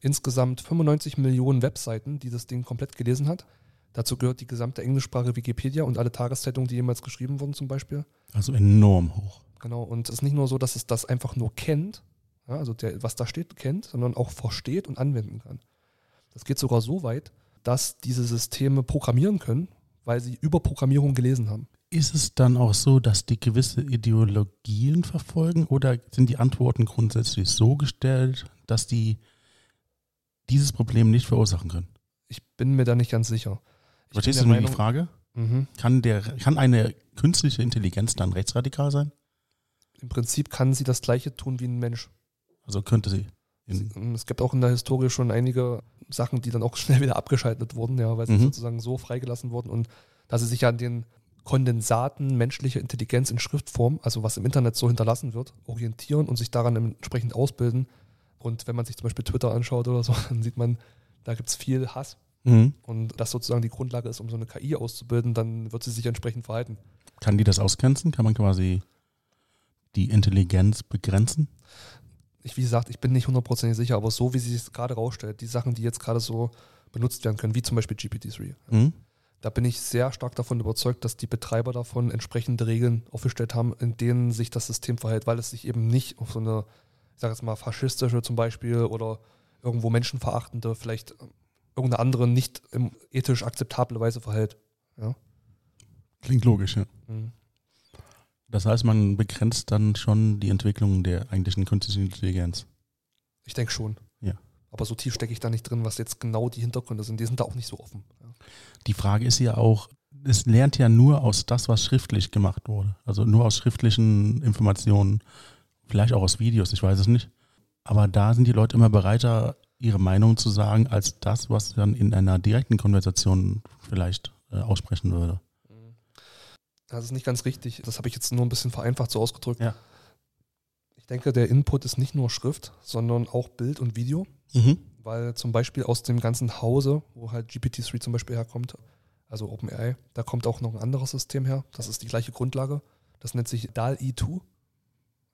Speaker 2: insgesamt 95 Millionen Webseiten, die das Ding komplett gelesen hat. Dazu gehört die gesamte englischsprachige Wikipedia und alle Tageszeitungen, die jemals geschrieben wurden zum Beispiel.
Speaker 1: Also enorm hoch.
Speaker 2: Genau, und es ist nicht nur so, dass es das einfach nur kennt, ja, also der, was da steht, kennt, sondern auch versteht und anwenden kann. Das geht sogar so weit, dass diese Systeme programmieren können, weil sie über Programmierung gelesen haben.
Speaker 1: Ist es dann auch so, dass die gewisse Ideologien verfolgen oder sind die Antworten grundsätzlich so gestellt, dass die dieses Problem nicht verursachen können?
Speaker 2: Ich bin mir da nicht ganz sicher. Ich
Speaker 1: Verstehst du
Speaker 2: der
Speaker 1: die Frage?
Speaker 2: Mhm.
Speaker 1: Kann, der, kann eine künstliche Intelligenz dann rechtsradikal sein?
Speaker 2: Im Prinzip kann sie das Gleiche tun wie ein Mensch.
Speaker 1: Also könnte sie. In,
Speaker 2: Es gibt auch in der Historie schon einige Sachen, die dann auch schnell wieder abgeschaltet wurden, ja, weil sie
Speaker 1: Mhm.
Speaker 2: sozusagen so freigelassen wurden und da sie sich an den Kondensaten menschlicher Intelligenz in Schriftform, also was im Internet so hinterlassen wird, orientieren und sich daran entsprechend ausbilden. Und wenn man sich zum Beispiel Twitter anschaut oder so, dann sieht man, da gibt es viel Hass.
Speaker 1: Mhm.
Speaker 2: Und das sozusagen die Grundlage ist, um so eine KI auszubilden, dann wird sie sich entsprechend verhalten.
Speaker 1: Kann die das ausgrenzen? Kann man quasi die Intelligenz begrenzen?
Speaker 2: Ich, wie gesagt, ich bin nicht hundertprozentig sicher, aber so wie sie es gerade rausstellt, die Sachen, die jetzt gerade so benutzt werden können, wie zum Beispiel GPT-3,
Speaker 1: Mhm.
Speaker 2: da bin ich sehr stark davon überzeugt, dass die Betreiber davon entsprechende Regeln aufgestellt haben, in denen sich das System verhält, weil es sich eben nicht auf so eine, ich sage jetzt mal, faschistische zum Beispiel oder irgendwo menschenverachtende, vielleicht irgendeine andere nicht ethisch akzeptable Weise verhält. Ja.
Speaker 1: Klingt logisch, ja.
Speaker 2: Mhm.
Speaker 1: Das heißt, man begrenzt dann schon die Entwicklung der eigentlichen künstlichen Intelligenz.
Speaker 2: Ich denke schon.
Speaker 1: Ja.
Speaker 2: Aber so tief stecke ich da nicht drin, was jetzt genau die Hintergründe sind. Die sind da auch nicht so offen. Ja.
Speaker 1: Die Frage ist ja auch, es lernt ja nur aus das, was schriftlich gemacht wurde. Also nur aus schriftlichen Informationen, vielleicht auch aus Videos, ich weiß es nicht. Aber da sind die Leute immer bereiter, ihre Meinung zu sagen, als das, was dann in einer direkten Konversation vielleicht äh, aussprechen würde.
Speaker 2: Das ist nicht ganz richtig. Das habe ich jetzt nur ein bisschen vereinfacht so ausgedrückt.
Speaker 1: Ja.
Speaker 2: Ich denke, der Input ist nicht nur Schrift, sondern auch Bild und Video.
Speaker 1: Mhm.
Speaker 2: weil zum Beispiel aus dem ganzen Hause, wo halt GPT-3 zum Beispiel herkommt, also OpenAI, da kommt auch noch ein anderes System her. Das ist die gleiche Grundlage. Das nennt sich DAL-E 2.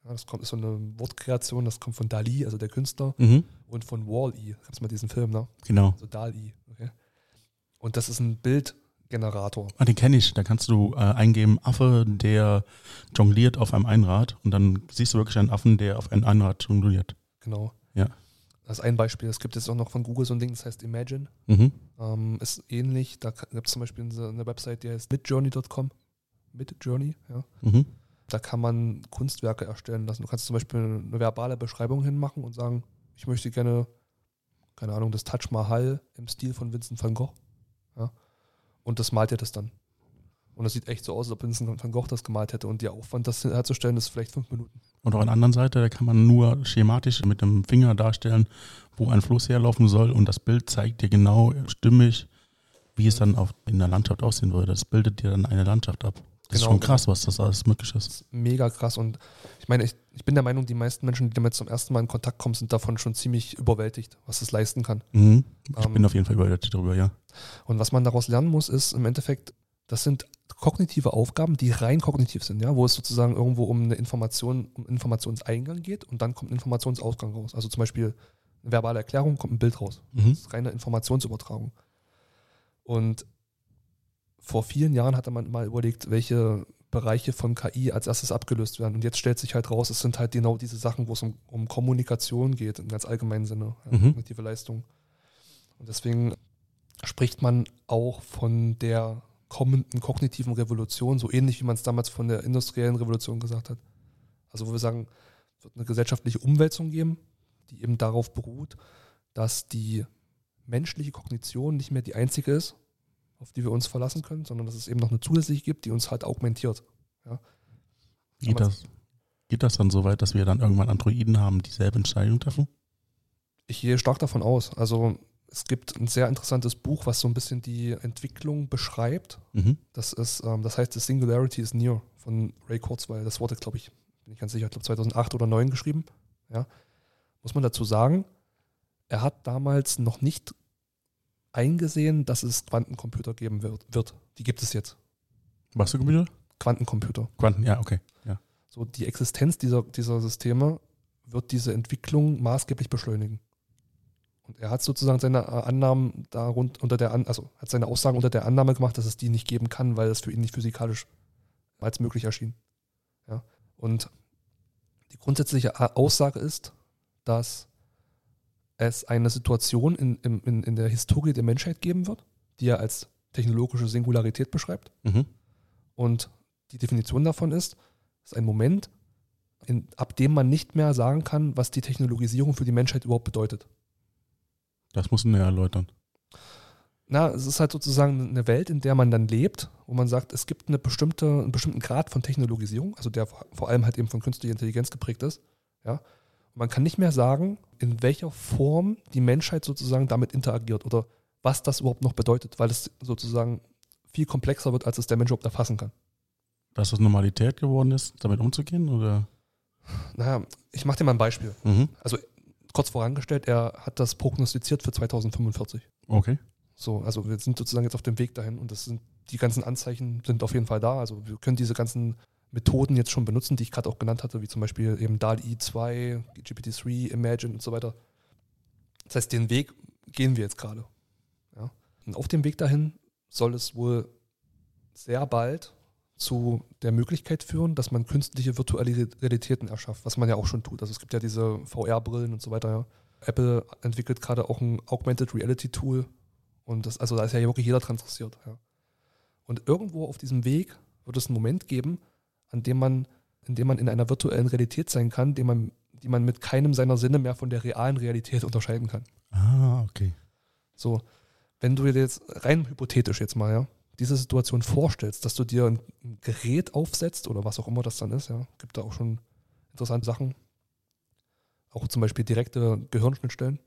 Speaker 2: Ja, das kommt, ist so eine Wortkreation, das kommt von Dali, also der Künstler,
Speaker 1: Mhm.
Speaker 2: und von Wall-E. Gab es mal diesen Film, ne?
Speaker 1: Genau.
Speaker 2: Also DAL-E. Okay. Und das ist ein Bildgenerator.
Speaker 1: Ah, den kenne ich. Da kannst du äh, eingeben, Affe, der jongliert auf einem Einrad und dann siehst du wirklich einen Affen, der auf einem Einrad jongliert.
Speaker 2: Genau.
Speaker 1: Ja.
Speaker 2: Das ist ein Beispiel. Es gibt jetzt auch noch von Google so ein Ding, das heißt Imagine.
Speaker 1: Mhm.
Speaker 2: Ähm, ist ähnlich. Da gibt es zum Beispiel eine, eine Website, die heißt midjourney.com. Midjourney, ja.
Speaker 1: Mhm.
Speaker 2: Da kann man Kunstwerke erstellen lassen. Du kannst zum Beispiel eine verbale Beschreibung hinmachen und sagen, ich möchte gerne, keine Ahnung, das Taj Mahal im Stil von Vincent van Gogh. Ja. Und das malt er das dann. Und das sieht echt so aus, als ob Vincent van Gogh das gemalt hätte. Und der Aufwand, das herzustellen, ist vielleicht fünf Minuten.
Speaker 1: Und auf der anderen Seite, da kann man nur schematisch mit dem Finger darstellen, wo ein Fluss herlaufen soll und das Bild zeigt dir genau stimmig, wie es dann auf, in der Landschaft aussehen würde. Das bildet dir dann eine Landschaft ab. Das ist
Speaker 2: Genau.
Speaker 1: schon krass, was das alles möglich ist.
Speaker 2: Das ist mega krass. Und ich meine, ich, ich bin der Meinung, die meisten Menschen, die damit zum ersten Mal in Kontakt kommen, sind davon schon ziemlich überwältigt, was es leisten kann.
Speaker 1: Mhm. Ich
Speaker 2: Ähm,
Speaker 1: bin auf jeden Fall überrascht darüber, ja.
Speaker 2: Und was man daraus lernen muss, ist im Endeffekt, das sind kognitive Aufgaben, die rein kognitiv sind, ja, wo es sozusagen irgendwo um eine Information, um Informationseingang geht und dann kommt ein Informationsausgang raus. Also zum Beispiel eine verbale Erklärung, kommt ein Bild raus.
Speaker 1: Mhm.
Speaker 2: Das ist reine Informationsübertragung. Und vor vielen Jahren hatte man mal überlegt, welche Bereiche von KI als erstes abgelöst werden. Und jetzt stellt sich halt raus, es sind halt genau diese Sachen, wo es um, um Kommunikation geht, im ganz allgemeinen Sinne, ja,
Speaker 1: Mhm.
Speaker 2: kognitive Leistung. Und deswegen spricht man auch von der kommenden kognitiven Revolution, so ähnlich wie man es damals von der industriellen Revolution gesagt hat. Also wo wir sagen, es wird eine gesellschaftliche Umwälzung geben, die eben darauf beruht, dass die menschliche Kognition nicht mehr die einzige ist, auf die wir uns verlassen können, sondern dass es eben noch eine zusätzliche gibt, die uns halt augmentiert.
Speaker 1: Geht das, geht das dann so weit, dass wir dann irgendwann Androiden haben, die selbe Entscheidung treffen?
Speaker 2: Ich gehe stark davon aus. Also es gibt ein sehr interessantes Buch, was so ein bisschen die Entwicklung beschreibt.
Speaker 1: Mhm.
Speaker 2: Das ist, ähm, das heißt, The Singularity is Near von Ray Kurzweil. Das wurde, glaube ich, bin ich ganz sicher, ich glaube 2008 oder 2009 geschrieben. Ja. Muss man dazu sagen, er hat damals noch nicht eingesehen, dass es Quantencomputer geben wird. wird. Die gibt es jetzt.
Speaker 1: Was für Computer?
Speaker 2: Quantencomputer.
Speaker 1: Quanten, ja, okay. Ja.
Speaker 2: So die Existenz dieser, dieser Systeme wird diese Entwicklung maßgeblich beschleunigen. Und er hat sozusagen seine äh, Annahmen darunter unter der An also hat seine Aussagen unter der Annahme gemacht, dass es die nicht geben kann, weil es für ihn nicht physikalisch als möglich erschien. Ja. Und die grundsätzliche A- Aussage ist, dass es eine Situation in, in, in der Historie der Menschheit geben wird, die er als technologische Singularität beschreibt.
Speaker 1: Mhm.
Speaker 2: Und die Definition davon ist, ist ein Moment, in, ab dem man nicht mehr sagen kann, was die Technologisierung für die Menschheit überhaupt bedeutet.
Speaker 1: Das muss man ja erläutern.
Speaker 2: na, es ist halt sozusagen eine Welt, in der man dann lebt, wo man sagt, es gibt eine bestimmte, einen bestimmten Grad von Technologisierung, also der vor allem halt eben von künstlicher Intelligenz geprägt ist. Ja. Und man kann nicht mehr sagen, in welcher Form die Menschheit sozusagen damit interagiert oder was das überhaupt noch bedeutet, weil es sozusagen viel komplexer wird, als es der Mensch überhaupt erfassen kann.
Speaker 1: Dass es Normalität geworden ist, damit umzugehen? Oder?
Speaker 2: Naja, ich mache dir mal ein Beispiel.
Speaker 1: Mhm.
Speaker 2: Also kurz vorangestellt, er hat das prognostiziert für 2045.
Speaker 1: Okay.
Speaker 2: So, also wir sind sozusagen jetzt auf dem Weg dahin und das sind die ganzen Anzeichen sind auf jeden Fall da. Also wir können diese ganzen Methoden jetzt schon benutzen, die ich gerade auch genannt hatte, wie zum Beispiel eben DALI 2, GPT-3, Imagine und so weiter. Das heißt, den Weg gehen wir jetzt gerade. Ja? Und auf dem Weg dahin soll es wohl sehr bald zu der Möglichkeit führen, dass man künstliche virtuelle Realitäten erschafft, was man ja auch schon tut. Also es gibt ja diese VR-Brillen und so weiter. Ja. Apple entwickelt gerade auch ein Augmented Reality Tool und das, also da ist ja wirklich jeder dran interessiert. Ja. Und irgendwo auf diesem Weg wird es einen Moment geben, an dem man, in dem man in einer virtuellen Realität sein kann, die man, die man mit keinem seiner Sinne mehr von der realen Realität unterscheiden kann.
Speaker 1: Ah, okay.
Speaker 2: So, wenn du dir jetzt rein hypothetisch jetzt mal, ja, diese Situation vorstellst, dass du dir ein Gerät aufsetzt oder was auch immer das dann ist, ja, gibt da auch schon interessante Sachen. Auch zum Beispiel direkte Gehirnschnittstellen.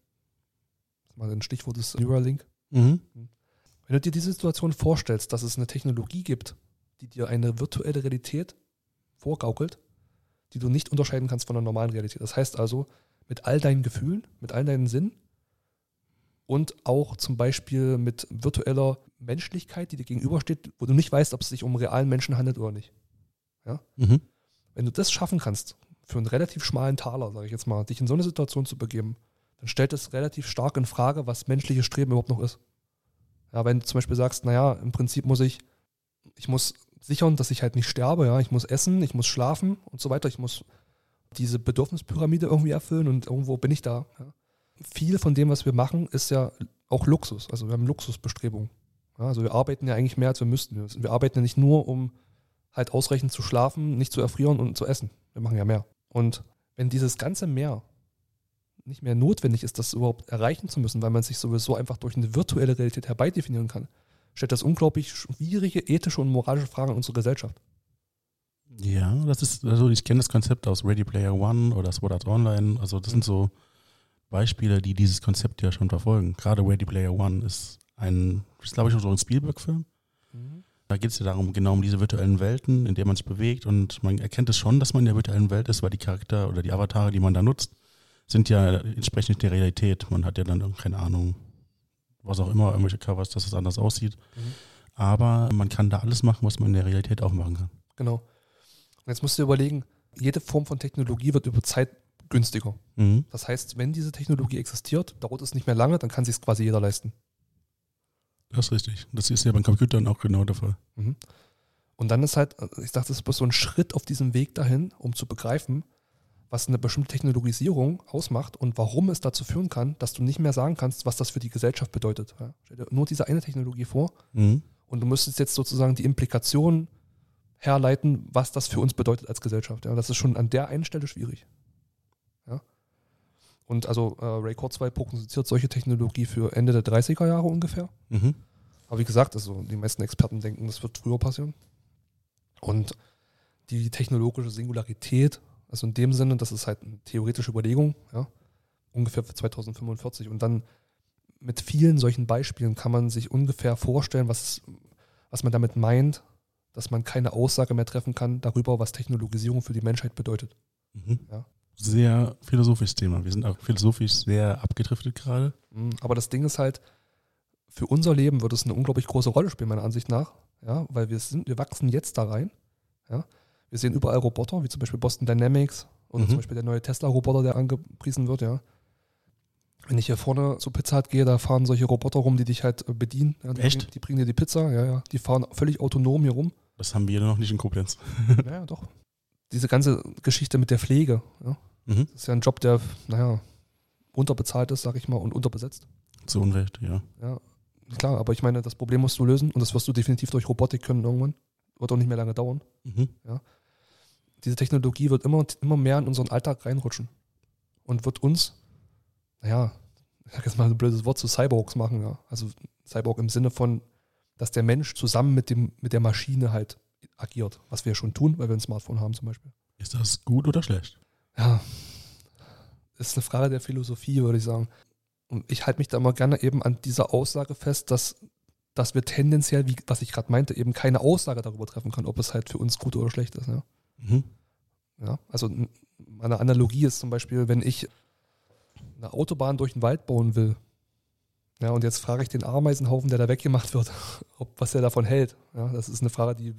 Speaker 2: Das ist mal ein Stichwort ist Neuralink.
Speaker 1: Mhm.
Speaker 2: Wenn du dir diese Situation vorstellst, dass es eine Technologie gibt, die dir eine virtuelle Realität vorgaukelt, die du nicht unterscheiden kannst von der normalen Realität. Das heißt also, mit all deinen Gefühlen, mit all deinen Sinnen und auch zum Beispiel mit virtueller Menschlichkeit, die dir gegenübersteht, wo du nicht weißt, ob es sich um einen realen Menschen handelt oder nicht.
Speaker 1: Mhm.
Speaker 2: Wenn du das schaffen kannst, für einen relativ schmalen Taler, sage ich jetzt mal, dich in so eine Situation zu begeben, dann stellt es relativ stark in Frage, was menschliches Streben überhaupt noch ist. Ja, wenn du zum Beispiel sagst, naja, im Prinzip muss ich, ich muss sichern, dass ich halt nicht sterbe, ja, ich muss essen, ich muss schlafen und so weiter, ich muss diese Bedürfnispyramide irgendwie erfüllen und irgendwo bin ich da. Ja. Viel von dem, was wir machen, ist ja auch Luxus. Also wir haben Luxusbestrebungen. Ja, also wir arbeiten ja eigentlich mehr, als wir müssten. Wir arbeiten ja nicht nur, um halt ausreichend zu schlafen, nicht zu erfrieren und zu essen. Wir machen ja mehr. Und wenn dieses ganze Mehr nicht mehr notwendig ist, das überhaupt erreichen zu müssen, weil man sich sowieso einfach durch eine virtuelle Realität herbeidefinieren kann, stellt das unglaublich schwierige ethische und moralische Fragen an unsere Gesellschaft.
Speaker 1: Ja, das ist, also ich kenne das Konzept aus Ready Player One oder Sword Art Online. Also das sind so Beispiele, die dieses Konzept ja schon verfolgen. Gerade Ready Player One ist ein, ist glaube ich so ein Spielberg-Film. Da geht es ja darum, genau um diese virtuellen Welten, in denen man sich bewegt und man erkennt es schon, dass man in der virtuellen Welt ist, weil die Charakter oder die Avatare, die man da nutzt, sind ja entsprechend der Realität. Man hat ja dann, keine Ahnung, was auch immer, irgendwelche Covers, dass es anders aussieht.
Speaker 2: Mhm.
Speaker 1: Aber man kann da alles machen, was man in der Realität auch machen kann.
Speaker 2: Genau. Und jetzt musst du überlegen, jede Form von Technologie wird über Zeit günstiger.
Speaker 1: Mhm.
Speaker 2: Das heißt, wenn diese Technologie existiert, dauert es nicht mehr lange, dann kann sich quasi jeder leisten.
Speaker 1: Das ist richtig. Das ist ja beim Computern auch genau der Fall.
Speaker 2: Mhm. Und dann ist halt, ich dachte, das ist bloß so ein Schritt auf diesem Weg dahin, um zu begreifen, was eine bestimmte Technologisierung ausmacht und warum es dazu führen kann, dass du nicht mehr sagen kannst, was das für die Gesellschaft bedeutet. Ja? Stell dir nur diese eine Technologie vor
Speaker 1: Mhm.
Speaker 2: und du müsstest jetzt sozusagen die Implikationen herleiten, was das für uns bedeutet als Gesellschaft. Ja? Das ist schon an der einen Stelle schwierig. Ja? Und also äh, Ray Kurzweil prognostiziert solche Technologie für Ende der 30er Jahre ungefähr.
Speaker 1: Mhm.
Speaker 2: Aber wie gesagt, also die meisten Experten denken, das wird früher passieren. Und die technologische Singularität, also in dem Sinne, das ist halt eine theoretische Überlegung, ja, ungefähr für 2045. Und dann mit vielen solchen Beispielen kann man sich ungefähr vorstellen, was, was man damit meint, dass man keine Aussage mehr treffen kann darüber, was Technologisierung für die Menschheit bedeutet.
Speaker 1: Mhm.
Speaker 2: Ja.
Speaker 1: Sehr philosophisches Thema. Wir sind auch philosophisch sehr abgedriftet gerade.
Speaker 2: Mhm, Aber das Ding ist halt, für unser Leben wird es eine unglaublich große Rolle spielen, meiner Ansicht nach. Ja, weil wir sind, wir wachsen jetzt da rein. Ja. Wir sehen überall Roboter, wie zum Beispiel Boston Dynamics oder
Speaker 1: Mhm.
Speaker 2: zum Beispiel der neue Tesla-Roboter, der angepriesen wird, ja. Wenn ich hier vorne zur Pizza Hut gehe, da fahren solche Roboter rum, die dich halt äh, bedienen. Ja, die
Speaker 1: Echt?
Speaker 2: Bringen, die bringen dir die Pizza, ja, ja. Die fahren völlig autonom hier rum.
Speaker 1: Das haben wir noch nicht in Koblenz.
Speaker 2: ja, doch. Diese ganze Geschichte mit der Pflege, ja.
Speaker 1: Mhm.
Speaker 2: Das ist ja ein Job, der, naja, unterbezahlt ist, sag ich mal, und unterbesetzt.
Speaker 1: Zu Unrecht, ja.
Speaker 2: Ja, klar, aber ich meine, das Problem musst du lösen und das wirst du definitiv durch Robotik können irgendwann. Wird auch nicht mehr lange dauern.
Speaker 1: Mhm.
Speaker 2: Diese Technologie wird immer, immer mehr in unseren Alltag reinrutschen und wird uns, naja, ich sag jetzt mal ein blödes Wort, zu Cyborgs machen, ja. Also Cyborg im Sinne von, dass der Mensch zusammen mit, dem, mit der Maschine halt agiert, was wir ja schon tun, weil wir ein Smartphone haben zum Beispiel.
Speaker 1: Ist das gut oder schlecht?
Speaker 2: Ja, ist eine Frage der Philosophie, würde ich sagen. Und ich halte mich da immer gerne eben an dieser Aussage fest, dass, dass wir tendenziell, wie, was ich gerade meinte, eben keine Aussage darüber treffen können, ob es halt für uns gut oder schlecht ist. Ja?
Speaker 1: Mhm.
Speaker 2: Ja, also meine Analogie ist zum Beispiel, wenn ich eine Autobahn durch den Wald bauen will, ja, und jetzt frage ich den Ameisenhaufen, der da weggemacht wird, ob was er davon hält. Ja, das ist eine Frage, die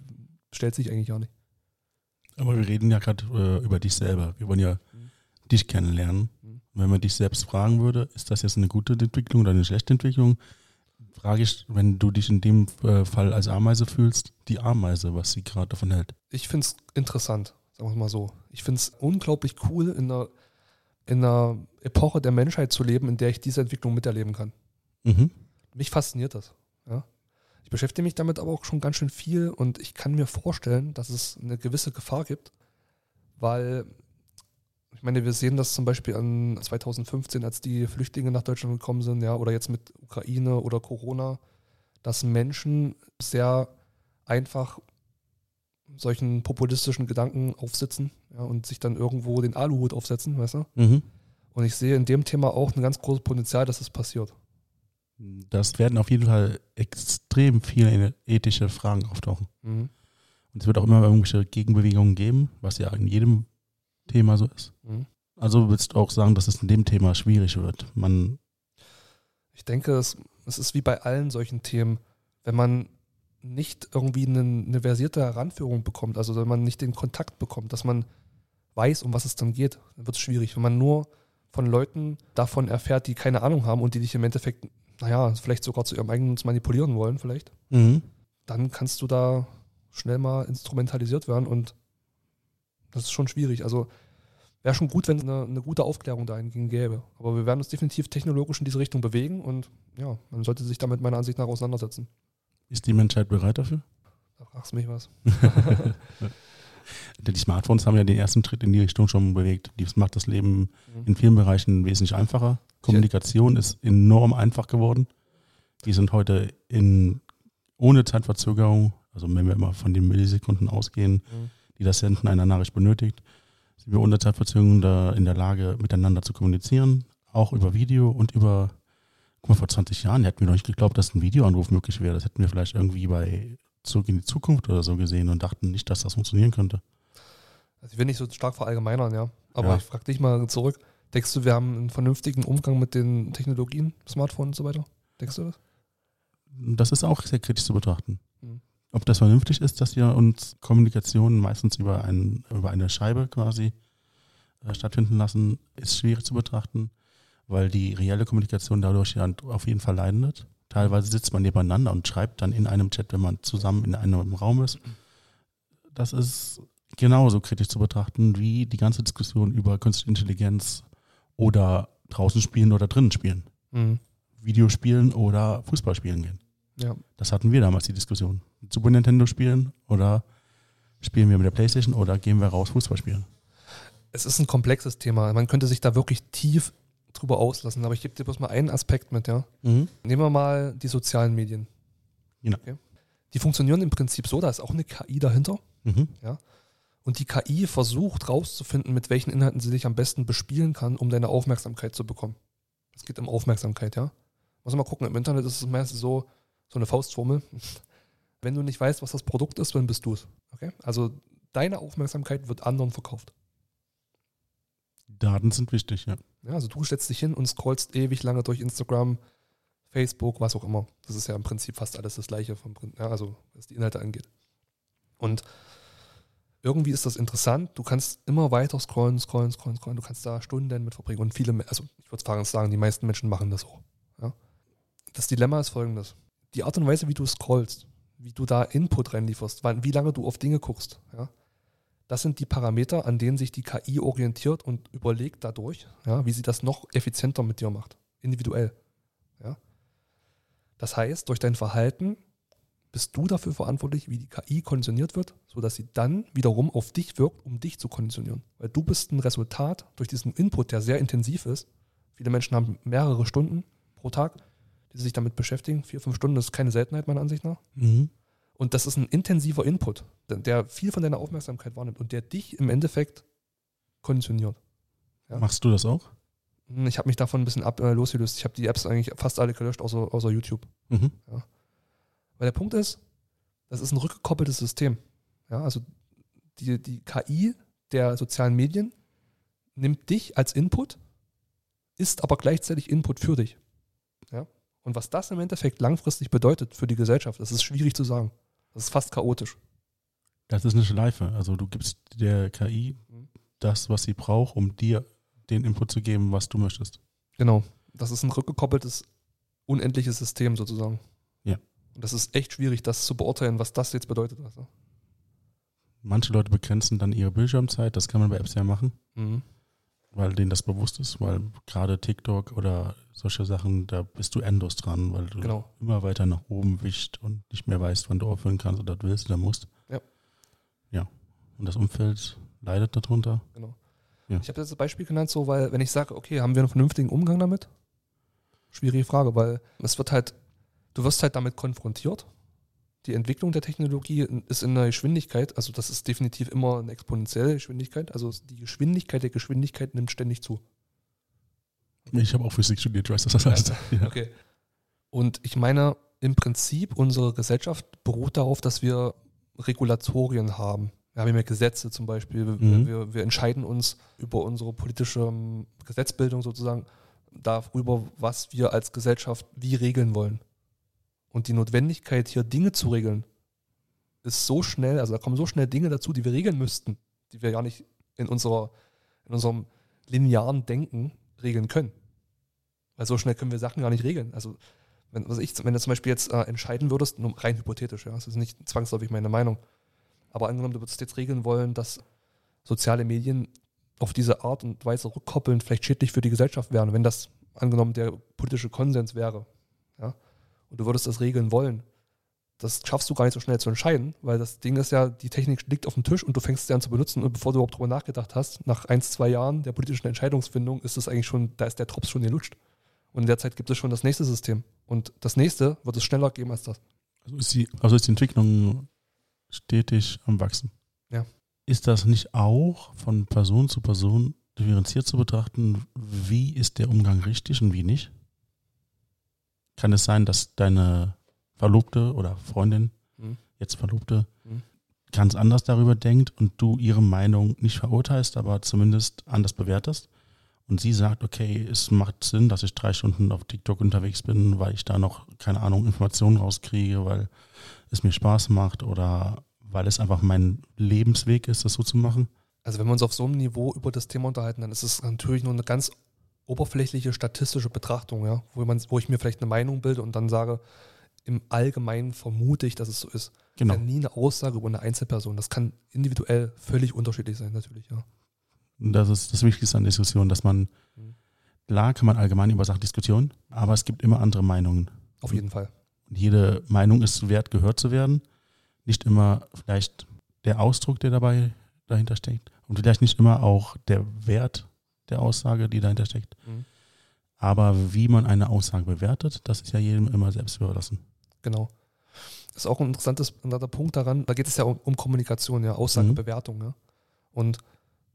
Speaker 2: stellt sich eigentlich auch nicht.
Speaker 1: Aber wir reden ja gerade äh, über dich selber. Wir wollen ja
Speaker 2: Mhm.
Speaker 1: dich kennenlernen.
Speaker 2: Mhm.
Speaker 1: Wenn man dich selbst fragen würde, ist das jetzt eine gute Entwicklung oder eine schlechte Entwicklung? Frage ich, wenn du dich in dem äh, Fall als Ameise fühlst, die Ameise, was sie gerade davon hält.
Speaker 2: Ich finde es interessant, sagen wir es mal so. Ich finde es unglaublich cool, in einer, in einer Epoche der Menschheit zu leben, in der ich diese Entwicklung miterleben kann.
Speaker 1: Mhm.
Speaker 2: Mich fasziniert das. Ja. Ich beschäftige mich damit aber auch schon ganz schön viel und ich kann mir vorstellen, dass es eine gewisse Gefahr gibt, weil ich meine, wir sehen das zum Beispiel an 2015, als die Flüchtlinge nach Deutschland gekommen sind, ja, oder jetzt mit Ukraine oder Corona, dass Menschen sehr einfach solchen populistischen Gedanken aufsitzen ja, und sich dann irgendwo den Aluhut aufsetzen, weißt du?
Speaker 1: Mhm.
Speaker 2: Und ich sehe in dem Thema auch ein ganz großes Potenzial, dass es passiert.
Speaker 1: Das werden auf jeden Fall extrem viele ethische Fragen auftauchen.
Speaker 2: Mhm.
Speaker 1: Und es wird auch immer irgendwelche Gegenbewegungen geben, was ja in jedem Thema so ist.
Speaker 2: Mhm.
Speaker 1: Also willst du auch sagen, dass es in dem Thema schwierig wird. Man,
Speaker 2: Ich denke, es, es ist wie bei allen solchen Themen, wenn man nicht irgendwie eine, eine versierte Heranführung bekommt, also wenn man nicht den Kontakt bekommt, dass man weiß, um was es dann geht, dann wird es schwierig. Wenn man nur von Leuten davon erfährt, die keine Ahnung haben und die dich im Endeffekt, naja, vielleicht sogar zu ihrem eigenen manipulieren wollen, vielleicht,
Speaker 1: mhm.
Speaker 2: dann kannst du da schnell mal instrumentalisiert werden und das ist schon schwierig. Also wäre schon gut, wenn es eine, eine gute Aufklärung dahingehend gäbe. Aber wir werden uns definitiv technologisch in diese Richtung bewegen und ja, man sollte sich damit meiner Ansicht nach auseinandersetzen.
Speaker 1: ist die Menschheit bereit dafür?
Speaker 2: Da fragst du mich was.
Speaker 1: Die Smartphones haben ja den ersten Schritt in die Richtung schon bewegt. Das macht das Leben
Speaker 2: Mhm.
Speaker 1: in vielen Bereichen wesentlich einfacher. Kommunikation ist enorm einfach geworden. Die sind heute in, ohne Zeitverzögerung, also wenn wir immer von den Millisekunden ausgehen,
Speaker 2: Mhm.
Speaker 1: Die das Senden einer Nachricht benötigt, sind wir ohne Zeitverzögerung da in der Lage, miteinander zu kommunizieren, auch über Video und über, guck mal, vor 20 Jahren hätten wir noch nicht geglaubt, dass ein Videoanruf möglich wäre. Das hätten wir vielleicht irgendwie bei Zurück in die Zukunft oder so gesehen und dachten nicht, dass das funktionieren könnte.
Speaker 2: Also ich will nicht so stark verallgemeinern, ja. Aber
Speaker 1: Ja.
Speaker 2: ich frage dich mal zurück. Denkst du, wir haben einen vernünftigen Umgang mit den Technologien, Smartphone und so weiter? Denkst du das?
Speaker 1: Das ist auch sehr kritisch zu betrachten.
Speaker 2: Mhm.
Speaker 1: Ob das vernünftig ist, dass wir uns Kommunikation meistens über, ein, über eine Scheibe quasi äh, stattfinden lassen, ist schwierig zu betrachten, weil die reelle Kommunikation dadurch ja auf jeden Fall leiden wird. Teilweise sitzt man nebeneinander und schreibt dann in einem Chat, wenn man zusammen in einem Raum ist. Das ist genauso kritisch zu betrachten wie die ganze Diskussion über künstliche Intelligenz oder draußen spielen oder drinnen spielen.
Speaker 2: Mhm.
Speaker 1: Videospielen oder Fußball spielen gehen.
Speaker 2: Ja.
Speaker 1: Das hatten wir damals die Diskussion. Super Nintendo spielen oder spielen wir mit der Playstation oder gehen wir raus Fußball spielen?
Speaker 2: Es ist ein komplexes Thema. Man könnte sich da wirklich tief drüber auslassen. Aber ich gebe dir bloß mal einen Aspekt mit, ja. Nehmen wir mal die sozialen Medien.
Speaker 1: Genau.
Speaker 2: Okay. Die funktionieren im Prinzip so, da ist auch eine KI dahinter.
Speaker 1: Mhm.
Speaker 2: Und die KI versucht rauszufinden, mit welchen Inhalten sie dich am besten bespielen kann, um deine Aufmerksamkeit zu bekommen. Es geht um Aufmerksamkeit, ja. Muss man mal gucken, im Internet ist es meistens so, so eine Faustformel. Wenn du nicht weißt, was das Produkt ist, dann bist du es. Okay? Also deine Aufmerksamkeit wird anderen verkauft.
Speaker 1: Daten sind wichtig, ja.
Speaker 2: Ja, also du setzt dich hin und scrollst ewig lange durch Instagram, Facebook, was auch immer. Das ist ja im Prinzip fast alles das gleiche, vom, ja, also was die Inhalte angeht. Und irgendwie ist das interessant. Du kannst immer weiter scrollen, scrollen, scrollen, scrollen. Du kannst da Stunden mit verbringen. Und viele, also ich würde sagen, die meisten Menschen machen das auch. Ja? Das Dilemma ist folgendes. Die Art und Weise, wie du scrollst, wie du da Input reinlieferst, wann- wie lange du auf Dinge guckst, ja, das sind die Parameter, an denen sich die KI orientiert und überlegt dadurch, ja, wie sie das noch effizienter mit dir macht. Individuell. Ja. Das heißt, durch dein Verhalten bist du dafür verantwortlich, wie die KI konditioniert wird, sodass sie dann wiederum auf dich wirkt, um dich zu konditionieren. Weil du bist ein Resultat durch diesen Input, der sehr intensiv ist, Viele Menschen haben mehrere Stunden pro Tag, die sich damit beschäftigen. Vier, fünf Stunden ist keine Seltenheit meiner Ansicht nach.
Speaker 1: Mhm.
Speaker 2: Und das ist ein intensiver Input, der- viel von deiner Aufmerksamkeit wahrnimmt und der dich im Endeffekt konditioniert. Ja.
Speaker 1: Machst du das auch?
Speaker 2: Hm, Ich habe mich davon ein bisschen ab, äh, losgelöst. Ich habe die Apps eigentlich fast alle gelöscht, außer, außer YouTube.
Speaker 1: Mhm.
Speaker 2: Weil der Punkt ist, das ist ein rückgekoppeltes System. Ja, also die, die KI der sozialen Medien nimmt dich als Input, ist aber gleichzeitig Input für dich. Und was das im Endeffekt langfristig bedeutet für die Gesellschaft, das ist schwierig zu sagen. Das ist fast chaotisch.
Speaker 1: Das ist eine Schleife. Also du gibst der KI das, was sie braucht, um dir den Input zu geben, was du möchtest.
Speaker 2: Genau. Das ist ein rückgekoppeltes, unendliches System sozusagen.
Speaker 1: Ja.
Speaker 2: Und das ist echt schwierig, das zu beurteilen, was das jetzt bedeutet. Also.
Speaker 1: Manche Leute begrenzen dann ihre Bildschirmzeit, das kann man bei Apps ja machen,
Speaker 2: Mhm.
Speaker 1: Weil denen das bewusst ist, weil gerade TikTok oder solche Sachen, da bist du endlos dran, weil du
Speaker 2: Genau.
Speaker 1: immer weiter nach oben wischt und nicht mehr weißt, wann du aufhören kannst oder willst oder musst.
Speaker 2: Ja.
Speaker 1: Ja. Und das Umfeld leidet darunter.
Speaker 2: Genau.
Speaker 1: Ja.
Speaker 2: Ich habe jetzt das Beispiel genannt, so, weil wenn ich sage, okay, haben wir einen vernünftigen Umgang damit? Schwierige Frage, weil es wird halt, du wirst halt damit konfrontiert. Die Entwicklung der Technologie ist in einer Geschwindigkeit, also das ist definitiv immer eine exponentielle Geschwindigkeit, also die Geschwindigkeit der Geschwindigkeit nimmt ständig zu.
Speaker 1: Ich habe auch Physik studiert, du weißt, was das heißt. Ja.
Speaker 2: Okay. Und ich meine, im Prinzip, unsere Gesellschaft beruht darauf, dass wir Regulatorien haben. Wir haben ja Gesetze zum Beispiel. Wir,
Speaker 1: Mhm.
Speaker 2: wir, wir entscheiden uns über unsere politische ähm, Gesetzbildung sozusagen darüber, was wir als Gesellschaft wie regeln wollen. Und die Notwendigkeit, hier Dinge zu regeln, ist so schnell, also da kommen so schnell Dinge dazu, die wir regeln müssten, die wir gar nicht in, unserer, in unserem linearen Denken regeln können. Weil so schnell können wir Sachen gar nicht regeln. Also, wenn, was ich, wenn du zum Beispiel jetzt äh, entscheiden würdest, nur rein hypothetisch, ja, das ist nicht zwangsläufig meine Meinung, aber angenommen, du würdest jetzt regeln wollen, dass soziale Medien auf diese Art und Weise rückkoppeln vielleicht schädlich für die Gesellschaft wären, wenn das angenommen der politische Konsens wäre, und du würdest das regeln wollen, das schaffst du gar nicht so schnell zu entscheiden, weil das Ding ist ja, die Technik liegt auf dem Tisch und du fängst sie an zu benutzen und bevor du überhaupt drüber nachgedacht hast, nach ein, zwei Jahren der politischen Entscheidungsfindung ist es eigentlich schon, da ist der Drops schon gelutscht. Und in der Zeit gibt es schon das nächste System. Und das nächste wird es schneller geben als das.
Speaker 1: Also ist die, also ist die Entwicklung stetig am Wachsen.
Speaker 2: Ja.
Speaker 1: Ist das nicht auch von Person zu Person differenziert zu betrachten, wie ist der Umgang richtig und wie nicht? Kann es sein, dass deine Verlobte oder Freundin,
Speaker 2: Mhm.
Speaker 1: jetzt Verlobte,
Speaker 2: Mhm.
Speaker 1: ganz anders darüber denkt und du ihre Meinung nicht verurteilst, aber zumindest anders bewertest? Und sie sagt, okay, es macht Sinn, dass ich drei Stunden auf TikTok unterwegs bin, weil ich da noch, keine Ahnung, Informationen rauskriege, weil es mir Spaß macht oder weil es einfach mein Lebensweg ist, das so zu machen.
Speaker 2: Also wenn wir uns auf so einem Niveau über das Thema unterhalten, dann ist es natürlich nur eine ganz oberflächliche statistische Betrachtung, ja, wo, man, wo ich mir vielleicht eine Meinung bilde und dann sage, im Allgemeinen vermute ich, dass es so ist.
Speaker 1: Genau.
Speaker 2: Das ist ja nie eine Aussage über eine Einzelperson. Das kann individuell völlig unterschiedlich sein, natürlich, ja.
Speaker 1: Und das ist das Wichtigste an Diskussion, dass man,
Speaker 2: Mhm.
Speaker 1: klar kann man allgemein über Sachen diskutieren, aber es gibt immer andere Meinungen.
Speaker 2: Auf jeden Fall.
Speaker 1: Und jede Meinung ist wert, gehört zu werden. Nicht immer vielleicht der Ausdruck, der dabei dahinter steckt. Und vielleicht nicht immer auch der Wert der Aussage, die dahinter steckt.
Speaker 2: Mhm.
Speaker 1: Aber wie man eine Aussage bewertet, das ist ja jedem immer selbst überlassen.
Speaker 2: Genau. Das ist auch ein interessantes interessanter Punkt daran. Da geht es ja um, um Kommunikation, ja, Aussagebewertung. Ja. Und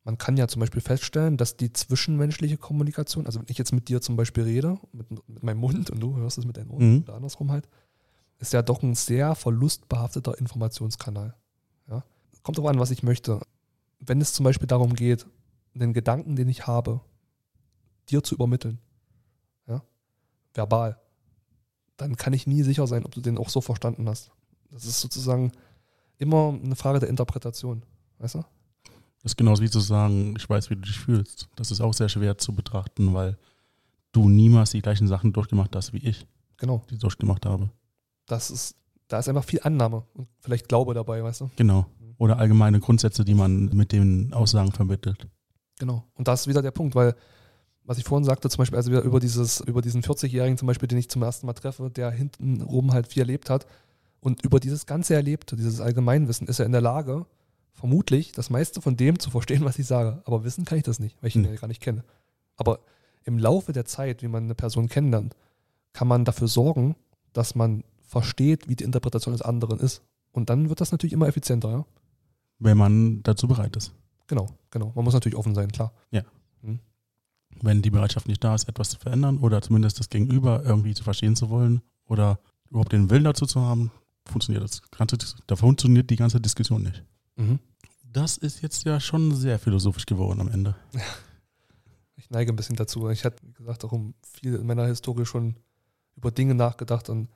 Speaker 2: man kann ja zum Beispiel feststellen, dass die zwischenmenschliche Kommunikation, also wenn ich jetzt mit dir zum Beispiel rede, mit, mit meinem Mund und du hörst es mit deinen Ohren
Speaker 1: Mhm.
Speaker 2: oder andersrum halt, ist ja doch ein sehr verlustbehafteter Informationskanal. Ja. Kommt darauf an, was ich möchte. Wenn es zum Beispiel darum geht, einen Gedanken, den ich habe, dir zu übermitteln, ja, verbal, dann kann ich nie sicher sein, ob du den auch so verstanden hast. Das ist sozusagen immer eine Frage der Interpretation. Weißt du?
Speaker 1: Das ist genauso wie zu sagen, ich weiß, wie du dich fühlst. Das ist auch sehr schwer zu betrachten, weil du niemals die gleichen Sachen durchgemacht hast wie ich,
Speaker 2: Genau.
Speaker 1: die ich durchgemacht habe.
Speaker 2: Das ist, da ist einfach viel Annahme und vielleicht Glaube dabei, weißt du?
Speaker 1: Genau. Oder allgemeine Grundsätze, die man mit den Aussagen vermittelt.
Speaker 2: Genau. Und das ist wieder der Punkt, weil, was ich vorhin sagte, zum Beispiel, also über dieses, über diesen 40-Jährigen zum Beispiel, den ich zum ersten Mal treffe, der hinten rum halt viel erlebt hat. Und über dieses ganze Erlebte, dieses Allgemeinwissen, ist er in der Lage, vermutlich das meiste von dem zu verstehen, was ich sage. Aber wissen kann ich das nicht, weil ich ihn
Speaker 1: Hm.
Speaker 2: ja gar nicht kenne. Aber im Laufe der Zeit, wie man eine Person kennenlernt, kann man dafür sorgen, dass man versteht, wie die Interpretation des anderen ist. Und dann wird das natürlich immer effizienter, ja.
Speaker 1: Wenn man dazu bereit ist.
Speaker 2: Genau, genau. Man muss natürlich offen sein, klar.
Speaker 1: Wenn die Bereitschaft nicht da ist, etwas zu verändern oder zumindest das Gegenüber irgendwie zu verstehen zu wollen oder überhaupt den Willen dazu zu haben, funktioniert das ganze, da funktioniert die ganze Diskussion nicht.
Speaker 2: Mhm.
Speaker 1: Das ist jetzt ja schon sehr philosophisch geworden am Ende.
Speaker 2: Ich neige ein bisschen dazu. Ich hatte, wie gesagt, auch um viel in meiner Historie schon über Dinge nachgedacht. Und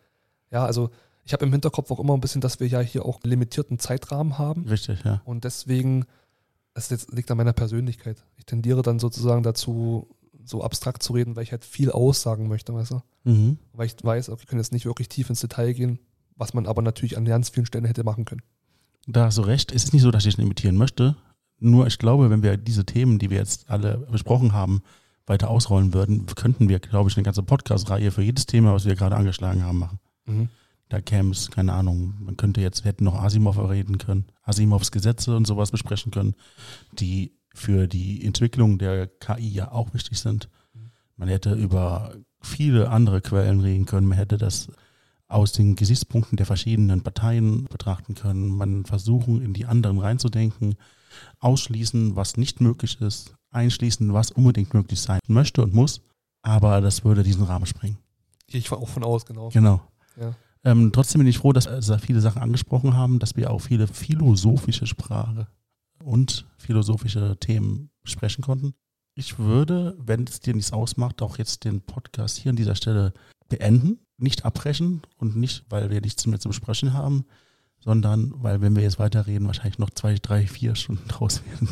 Speaker 2: ja, also ich habe im Hinterkopf auch immer ein bisschen, dass wir ja hier auch limitierten Zeitrahmen haben.
Speaker 1: Richtig, ja.
Speaker 2: Und deswegen, es liegt an meiner Persönlichkeit. Ich tendiere dann sozusagen dazu, so abstrakt zu reden, weil ich halt viel aussagen möchte, weißt du?
Speaker 1: Mhm.
Speaker 2: Weil ich weiß, okay, wir können jetzt nicht wirklich tief ins Detail gehen, was man aber natürlich an ganz vielen Stellen hätte machen können.
Speaker 1: Da hast du recht. Es ist nicht so, dass ich ihn imitieren möchte. Nur ich glaube, wenn wir diese Themen, die wir jetzt alle besprochen haben, weiter ausrollen würden, könnten wir, glaube ich, eine ganze Podcast-Reihe für jedes Thema, was wir gerade angeschlagen haben, machen.
Speaker 2: Mhm.
Speaker 1: Da käme es, keine Ahnung, man könnte jetzt, wir hätten noch Asimov reden können, Asimovs Gesetze und sowas besprechen können, die für die Entwicklung der KI ja auch wichtig sind. Man hätte über viele andere Quellen reden können, man hätte das aus den Gesichtspunkten der verschiedenen Parteien betrachten können, man versuchen, in die anderen reinzudenken, ausschließen, was nicht möglich ist, einschließen, was unbedingt möglich sein möchte und muss, aber das würde diesen Rahmen sprengen.
Speaker 2: Ich auch von aus, genau.
Speaker 1: Genau.
Speaker 2: Ja.
Speaker 1: Ähm, trotzdem bin ich froh, dass wir viele Sachen angesprochen haben, dass wir auch viele philosophische Sprache und philosophische Themen besprechen konnten. Ich würde, wenn es dir nichts ausmacht, auch jetzt den Podcast hier an dieser Stelle beenden, nicht abbrechen und nicht, weil wir nichts mehr zu besprechen haben, sondern weil, wenn wir jetzt weiterreden, wahrscheinlich noch zwei, drei, vier Stunden draus werden.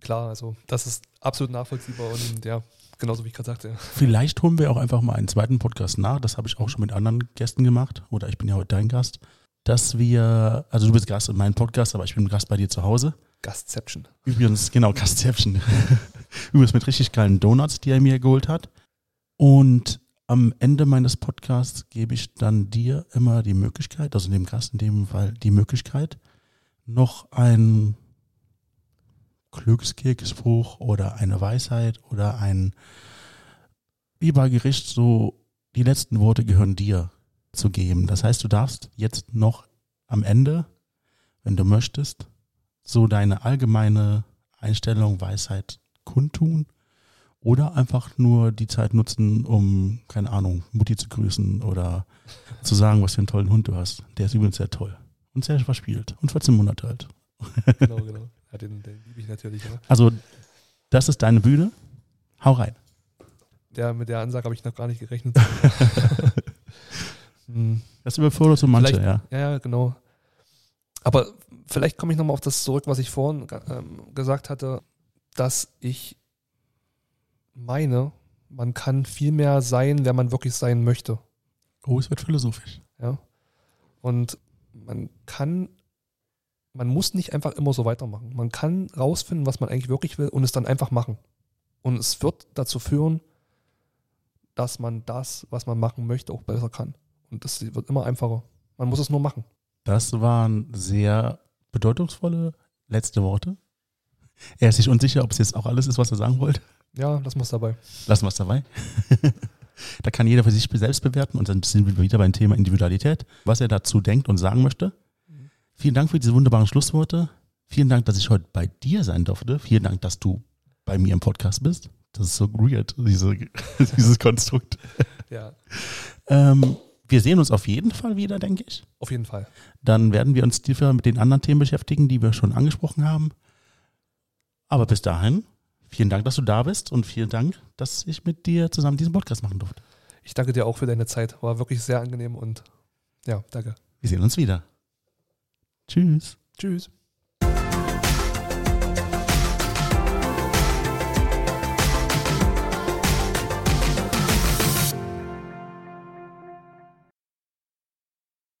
Speaker 2: Klar, also das ist absolut nachvollziehbar und ja, genauso wie ich gerade sagte.
Speaker 1: Vielleicht holen wir auch einfach mal einen zweiten Podcast nach. Das habe ich auch schon mit anderen Gästen gemacht. Oder ich bin ja heute dein Gast. Dass wir, also du bist Gast in meinem Podcast, aber ich bin Gast bei dir zu Hause.
Speaker 2: Gastception.
Speaker 1: Übrigens, genau, Gastception. Übrigens mit richtig geilen Donuts, die er mir geholt hat. Und am Ende meines Podcasts gebe ich dann dir immer die Möglichkeit, also dem Gast in dem Fall die Möglichkeit, noch ein Glückskeksspruch oder eine Weisheit oder ein, wie bei Gericht, so die letzten Worte gehören dir zu geben. Das heißt, du darfst jetzt noch am Ende, wenn du möchtest, so deine allgemeine Einstellung, Weisheit kundtun oder einfach nur die Zeit nutzen, um, keine Ahnung, Mutti zu grüßen oder zu sagen, was für einen tollen Hund du hast. Der ist übrigens sehr toll und sehr verspielt und 14 Monate alt.
Speaker 2: Genau, genau. Ja, den, den liebe ich natürlich. Ja.
Speaker 1: Also, das ist deine Bühne. Hau rein.
Speaker 2: Der, mit der Ansage habe ich noch gar nicht gerechnet. Hm.
Speaker 1: Das überfordert so manche,
Speaker 2: Vielleicht-
Speaker 1: ja.
Speaker 2: Ja, ja, genau. Aber vielleicht komme ich nochmal auf das zurück, was ich vorhin ähm, gesagt hatte, dass ich meine, man kann viel mehr sein, wer man wirklich sein möchte.
Speaker 1: Oh, es wird philosophisch.
Speaker 2: Ja. Und man kann, man muss nicht einfach immer so weitermachen. Man kann rausfinden, was man eigentlich wirklich will und es dann einfach machen. Und es wird dazu führen, dass man das, was man machen möchte, auch besser kann. Und das wird immer einfacher. Man muss es nur machen.
Speaker 1: Das waren sehr bedeutungsvolle letzte Worte. Er ist sich unsicher, ob es jetzt auch alles ist, was er sagen wollte.
Speaker 2: Ja, lassen wir es dabei.
Speaker 1: Lassen wir es dabei. da kann jeder für sich selbst bewerten und dann sind wir wieder beim Thema Individualität, was er dazu denkt und sagen möchte. Vielen Dank für diese wunderbaren Schlussworte. Vielen Dank, dass ich heute bei dir sein durfte. Vielen Dank, dass du bei mir im Podcast bist. Das ist so weird, diese, dieses Konstrukt.
Speaker 2: Ja,
Speaker 1: Ähm, wir sehen uns auf jeden Fall wieder, denke ich.
Speaker 2: auf jeden Fall.
Speaker 1: Dann werden wir uns tiefer mit den anderen Themen beschäftigen, die wir schon angesprochen haben. Aber bis dahin, vielen Dank, dass du da bist und vielen Dank, dass ich mit dir zusammen diesen Podcast machen durfte.
Speaker 2: Ich danke dir auch für deine Zeit. War wirklich sehr angenehm und ja, danke.
Speaker 1: Wir sehen uns wieder. Tschüss.
Speaker 2: Tschüss.